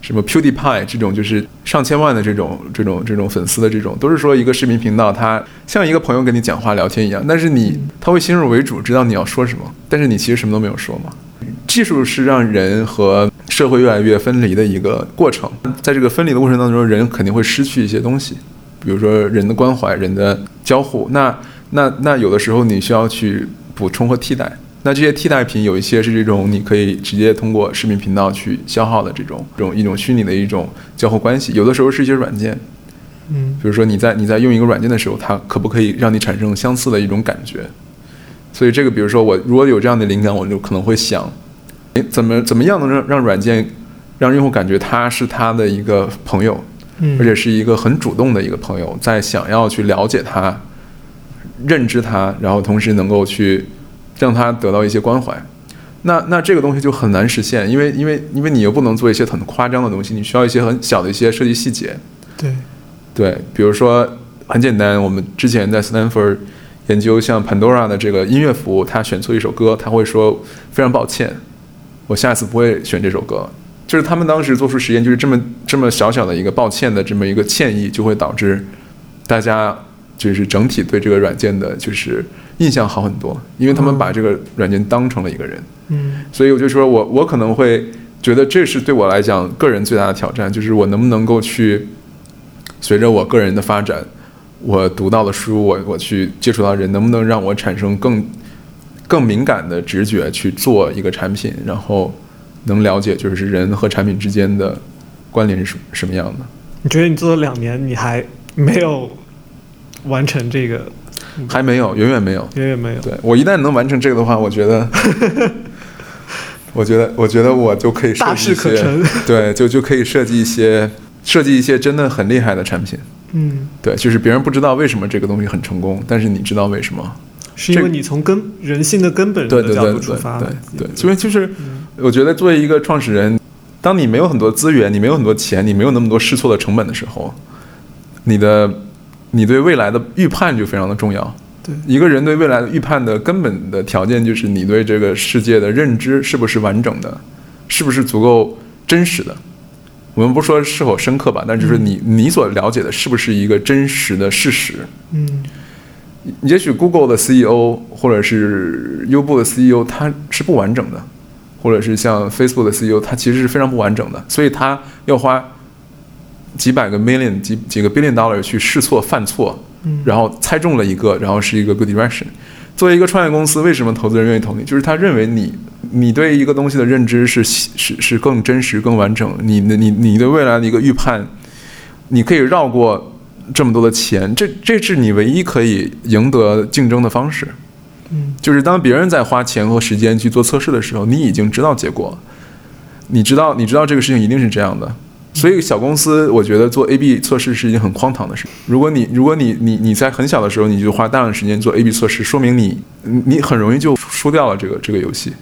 什么 PewDiePie 这种，就是上千万的这种这种这种粉丝的这种，都是说一个视频频道，他像一个朋友跟你讲话聊天一样，但是你他会先入为主，知道你要说什么，但是你其实什么都没有说嘛。技术是让人和社会越来越分离的一个过程，在这个分离的过程当中，人肯定会失去一些东西，比如说人的关怀、人的交互。那那那有的时候你需要去补充和替代。那这些替代品有一些是这种你可以直接通过视频频道去消耗的这种这种一种虚拟的一种交互关系，有的时候是一些软件，嗯比如说你在你在用一个软件的时候，它可不可以让你产生相似的一种感觉？所以这个，比如说我如果有这样的灵感，我就可能会想，诶，怎么怎么样能让让软件让用户感觉他是他的一个朋友，嗯，而且是一个很主动的一个朋友，在想要去了解他、认知他，然后同时能够去让他得到一些关怀。那那这个东西就很难实现，因为因为因为你又不能做一些很夸张的东西，你需要一些很小的一些设计细节。对，对，比如说很简单，我们之前在 Stanford 研究像 Pandora 的这个音乐服务，他选错一首歌，他会说非常抱歉，我下次不会选这首歌。就是他们当时做出实验，就是这么这么小小的一个抱歉的这么一个歉意，就会导致大家就是整体对这个软件的就是印象好很多，因为他们把这个软件当成了一个人。嗯所以我就说我我可能会觉得这是对我来讲个人最大的挑战，就是我能不能够去随着我个人的发展，我读到的书，我我去接触到人，能不能让我产生更更敏感的直觉去做一个产品，然后能了解就是人和产品之间的关联是什什么样的。你觉得你做了两年，你还没有完成这个？还没有，远远没有。远远没有。对我一旦能完成这个的话，我觉得，我觉得，我觉得我就可以设大计一些，事可成。对，就就可以设计一些设计一些真的很厉害的产品。嗯，对，就是别人不知道为什么这个东西很成功，但是你知道为什么。是因为你从根人性的根本的角对对对对度出发对对，因为就是我觉得作为一个创始人，当你没有很多资源，你没有很多钱，你没有那么多试错的成本的时候，你的你对未来的预判就非常的重要。对一个人对未来的预判的根本的条件就是你对这个世界的认知是不是完整的，是不是足够真实的。我们不说是否深刻吧，但就是你你所了解的是不是一个真实的事实。嗯也许 Google 的 CEO 或者是优步的 CEO 他是不完整的，或者是像 Facebook 的 CEO 他其实是非常不完整的，所以他要花几百个 million 几几个 billion dollar 去试错犯错，嗯然后猜中了一个，然后是一个 good direction。作为一个创业公司，为什么投资人愿意投你？就是他认为你你对一个东西的认知是是是更真实、更完整，你你你对未来的一个预判，你可以绕过这么多的钱，这这是你唯一可以赢得竞争的方式。嗯就是当别人在花钱和时间去做测试的时候，你已经知道结果，你知道你知道这个事情一定是这样的。所以小公司，我觉得做 A/B 测试是一件很荒唐的事。如果你如果你你你在很小的时候你就花大量的时间做 A/B 测试，说明你你很容易就输掉了这个这个游戏。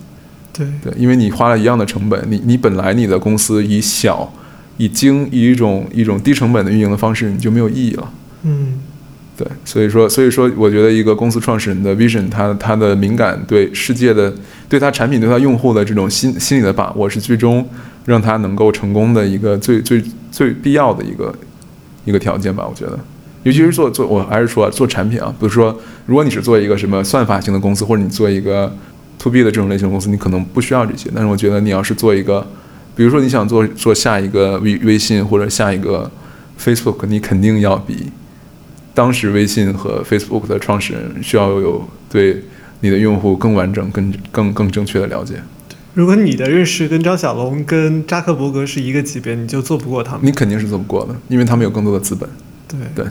对对，因为你花了一样的成本，你你本来你的公司以小、以精、以一种一种低成本的运营的方式，你就没有意义了。嗯对，所以说，所以说，我觉得一个公司创始人的 vision，他他的敏感对世界的、对他产品、对他用户的这种心心理的把握，是最终让他能够成功的一个最最最必要的一个一个条件吧。我觉得，尤其是做做，我还是说做产品啊，比如说，如果你是做一个什么算法型的公司，或者你做一个 to B 的这种类型的公司，你可能不需要这些。但是我觉得你要是做一个，比如说你想做做下一个微微信或者下一个 Facebook，你肯定要比当时微信和 Facebook 的创始人需要有对你的用户更完整、更更更正确的了解。如果你的认识跟张小龙、跟扎克伯格是一个级别，你就做不过他们。你肯定是做不过的，因为他们有更多的资本。对对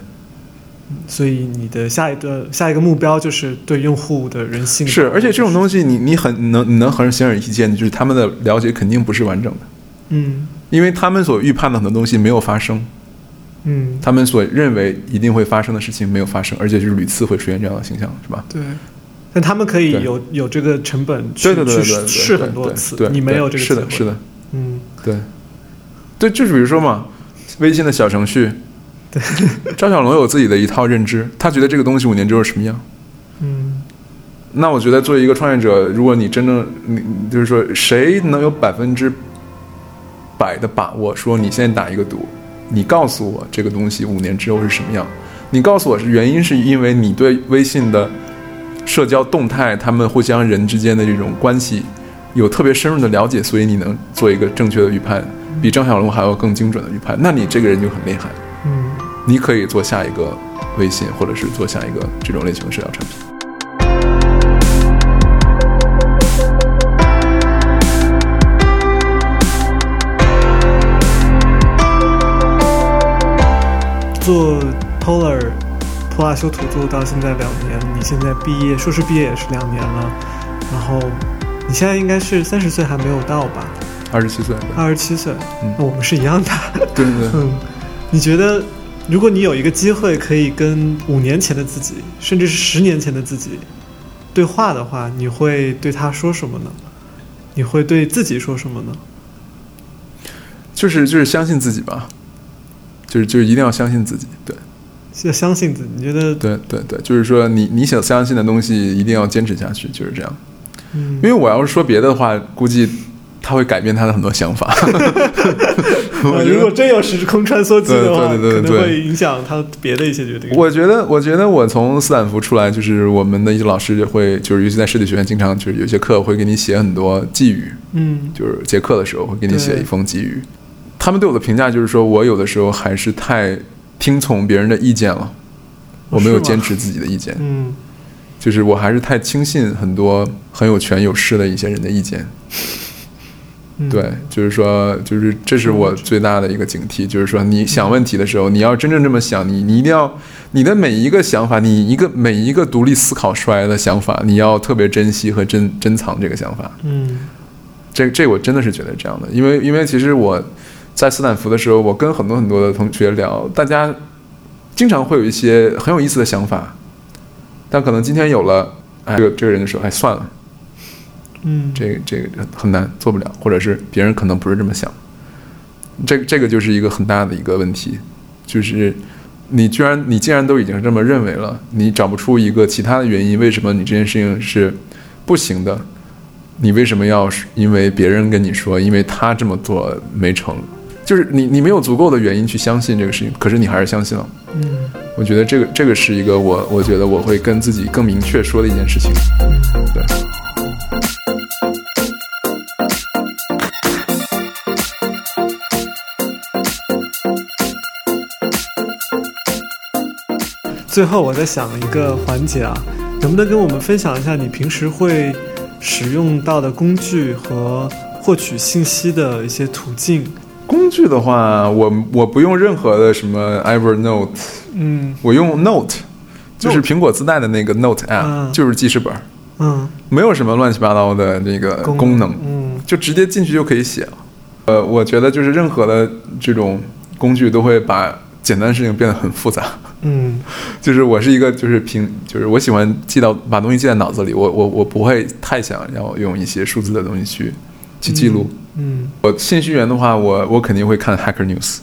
嗯所以你的下一个下一个目标就是对用户的人性的是，而且这种东西你你很能你能很显而易见的，就是他们的了解肯定不是完整的，嗯。因为他们所预判的很多东西没有发生，嗯。他们所认为一定会发生的事情没有发生，而且就是屡次会出现这样的形象，是吧？对，但他们可以有有这个成本去去试很多次对，对你没有这个是的，是的，嗯。对，对，就是比如说嘛，微信的小程序，对，张小龙有自己的一套认知，他觉得这个东西五年之后什么样。嗯。那我觉得作为一个创业者，如果你真正你你就是说，谁能有百分之百的把握说你现在打一个赌，你告诉我这个东西五年之后是什么样？你告诉我是原因是因为你对微信的社交动态，他们互相人之间的这种关系有特别深入的了解，所以你能做一个正确的预判，比张小龙还要更精准的预判。那你这个人就很厉害，嗯你可以做下一个微信，或者是做下一个这种类型的社交产品。做 Polar 普拉修图做到现在两年，你现在毕业硕士毕业也是两年了，然后你现在应该是三十岁还没有到吧？二十七岁，二十七岁，嗯那我们是一样的。对对对。嗯，你觉得如果你有一个机会可以跟五年前的自己，甚至是十年前的自己对话的话，你会对他说什么呢？你会对自己说什么呢？就是就是相信自己吧，就是就是一定要相信自己，对要相信自己。你觉得，对对对，就是说你你想相信的东西一定要坚持下去，就是这样。嗯因为我要是说别的话，估计他会改变他的很多想法。我如果真有时空穿梭机的话，对对对对可能会影响他别的一些决定。我觉得，我觉得我从斯坦福出来，就是我们的一些老师会，就是尤其在设计学院，经常就是有些课会给你写很多寄语，嗯就是结课的时候会给你写一封寄语。他们对我的评价就是说我有的时候还是太听从别人的意见了，我没有坚持自己的意见。嗯就是我还是太轻信很多很有权有势的一些人的意见。嗯对，就是说，就是这是我最大的一个警惕，就是说，你想问题的时候，你要真正这么想，你你一定要你的每一个想法，你一个每一个独立思考出来的想法，你要特别珍惜和珍珍藏这个想法。嗯这这我真的是觉得这样的，因为因为其实我在斯坦福的时候，我跟很多很多的同学聊，大家经常会有一些很有意思的想法，但可能今天有了，哎，这个这个人就说，哎，算了。嗯这个这个很难做不了，或者是别人可能不是这么想，这这个就是一个很大的一个问题，就是你居然你既然都已经这么认为了，你找不出一个其他的原因，为什么你这件事情是不行的？你为什么要是因为别人跟你说，因为他这么做没成，就是你你没有足够的原因去相信这个事情，可是你还是相信了。嗯我觉得这个这个是一个我我觉得我会跟自己更明确说的一件事情，对。最后我在想一个环节啊，能不能跟我们分享一下你平时会使用到的工具和获取信息的一些途径？工具的话，我我不用任何的什么 Evernote，嗯。我用 Note，就是苹果自带的那个 Note app，、嗯。就是记事本，嗯，没有什么乱七八糟的这个功能，嗯。就直接进去就可以写了。呃，我觉得就是任何的这种工具都会把简单的事情变得很复杂。嗯。就是我是一个就是平，就是我喜欢记到把东西记在脑子里，我我我不会太想要用一些数字的东西去去记录。嗯我信息源的话，我我肯定会看 Hacker News。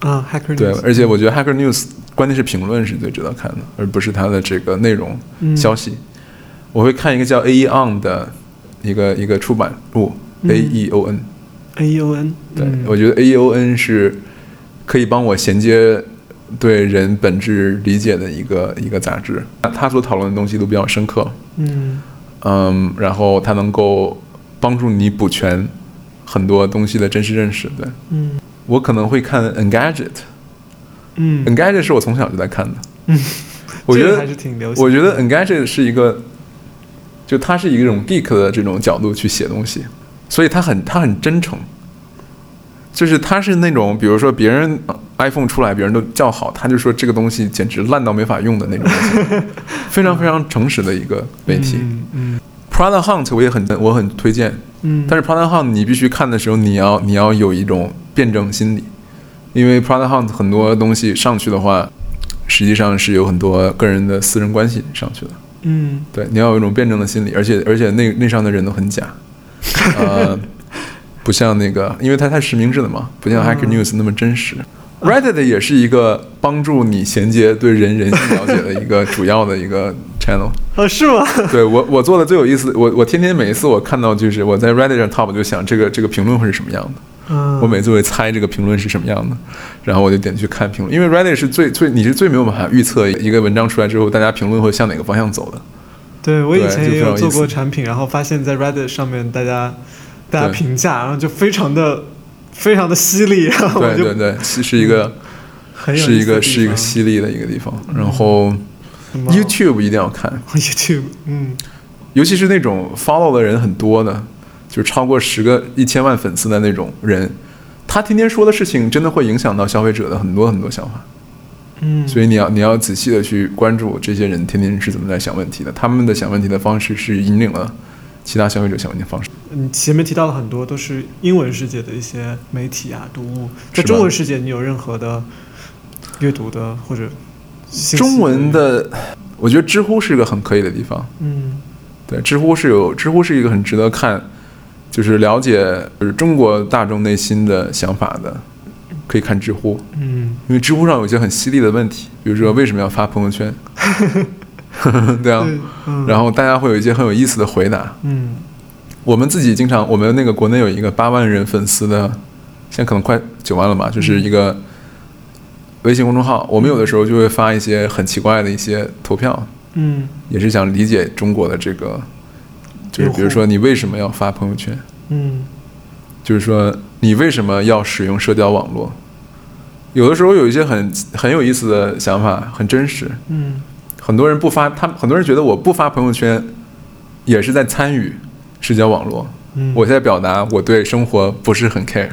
啊，Hacker 对 News，，对而且我觉得 Hacker News 关键是评论是最值得看的，而不是它的这个内容嗯消息。我会看一个叫 A E On 的一个一个出版物嗯，A E O N。A E O N，对，嗯我觉得 A E O N 是可以帮我衔接对人本质理解的一个一个杂志。他所讨论的东西都比较深刻，嗯嗯，然后他能够帮助你补全很多东西的真实认识。对嗯我可能会看 Engadget。嗯 Engadget 是我从小就在看的。嗯，我觉得还是挺流行的。我觉得 Engadget 是一个，就它是一种 geek 的这种角度去写东西，所以它很它很真诚，就是它是那种比如说别人呃 iPhone 出来，别人都叫好，他就说这个东西简直烂到没法用的那种东西，非常非常诚实的一个媒体。嗯嗯 Prada Hunt 我也很我很推荐，嗯，但是 Prada Hunt 你必须看的时候，你要你要有一种辩证心理，因为 Prada Hunt 很多东西上去的话，实际上是有很多个人的私人关系上去的。嗯。对，你要有一种辩证的心理，而且而且那那上的人都很假，呃，不像那个，因为它太实名制的嘛，不像 Hacker 嗯 News 那么真实。Reddit 也是一个帮助你衔接对人人性了解的一个主要的一个 channel。哦是吗？对我我做的最有意思，我我天天每一次我看到就是我在 Reddit 上 top 我就想这个这个评论会是什么样的，嗯，我每次会猜这个评论是什么样的，然后我就点去看评论，因为 Reddit 是最最你是最没有办法预测一个文章出来之后大家评论会向哪个方向走的。对我以前也有做过产品，然后发现在 Reddit 上面大家大家评价，然后就非常的非常的犀利，然后对对对，是是一个是一个是一个犀利的一个地方。然后 YouTube 一定要看，YouTube，嗯。尤其是那种 follow 的人很多的，就是超过十个一千万粉丝的那种人，他天天说的事情真的会影响到消费者的很多很多想法。嗯，所以你要你要仔细的去关注这些人天天是怎么在想问题的，他们的想问题的方式是引领了其他消费者想问的方式。嗯前面提到了很多都是英文世界的一些媒体啊读物，在中文世界你有任何的阅读的或者中文的，我觉得知乎是一个很可以的地方。嗯。对，知乎是有知乎是一个很值得看，就是了解就是中国大众内心的想法的，可以看知乎，嗯。因为知乎上有一些很犀利的问题，比如说为什么要发朋友圈，对啊，然后大家会有一些很有意思的回答，嗯。我们自己经常，我们那个国内有一个八万人粉丝的，现在可能快九万了吧，就是一个微信公众号。我们有的时候就会发一些很奇怪的一些投票，嗯。也是想理解中国的这个，就是比如说你为什么要发朋友圈，嗯。就是说你为什么要使用社交网络。有的时候有一些很很有意思的想法，很真实。嗯很多人不发，他很多人觉得我不发朋友圈，也是在参与社交网络。嗯，我在表达我对生活不是很 care，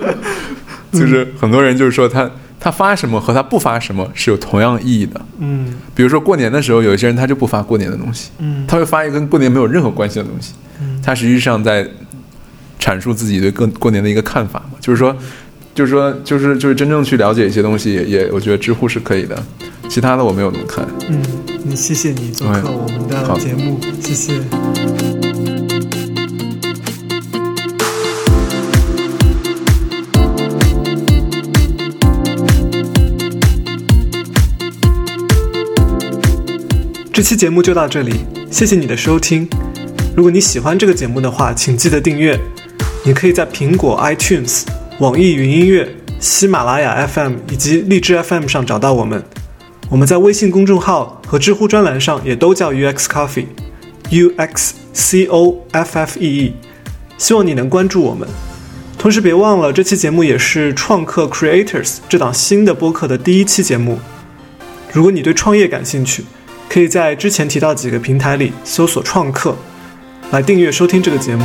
就是很多人就是说他他发什么和他不发什么是有同样意义的。嗯比如说过年的时候，有一些人他就不发过年的东西，嗯他会发一个跟过年没有任何关系的东西，嗯他实际上在阐述自己对过过年的一个看法嘛，就是说。就是说，就是就是真正去了解一些东西也，也我觉得知乎是可以的，其他的我没有怎么看。嗯，你谢谢你做客哎我们的节目，谢谢。这期节目就到这里，谢谢你的收听。如果你喜欢这个节目的话，请记得订阅。你可以在苹果 iTunes、网易云音乐、喜马拉雅 FM 以及荔枝 FM 上找到我们。我们在微信公众号和知乎专栏上也都叫 UX Coffee，U X C O F F E E。希望你能关注我们。同时别忘了，这期节目也是创客 Creators 这档新的播客的第一期节目。如果你对创业感兴趣，可以在之前提到几个平台里搜索“创客”，来订阅收听这个节目。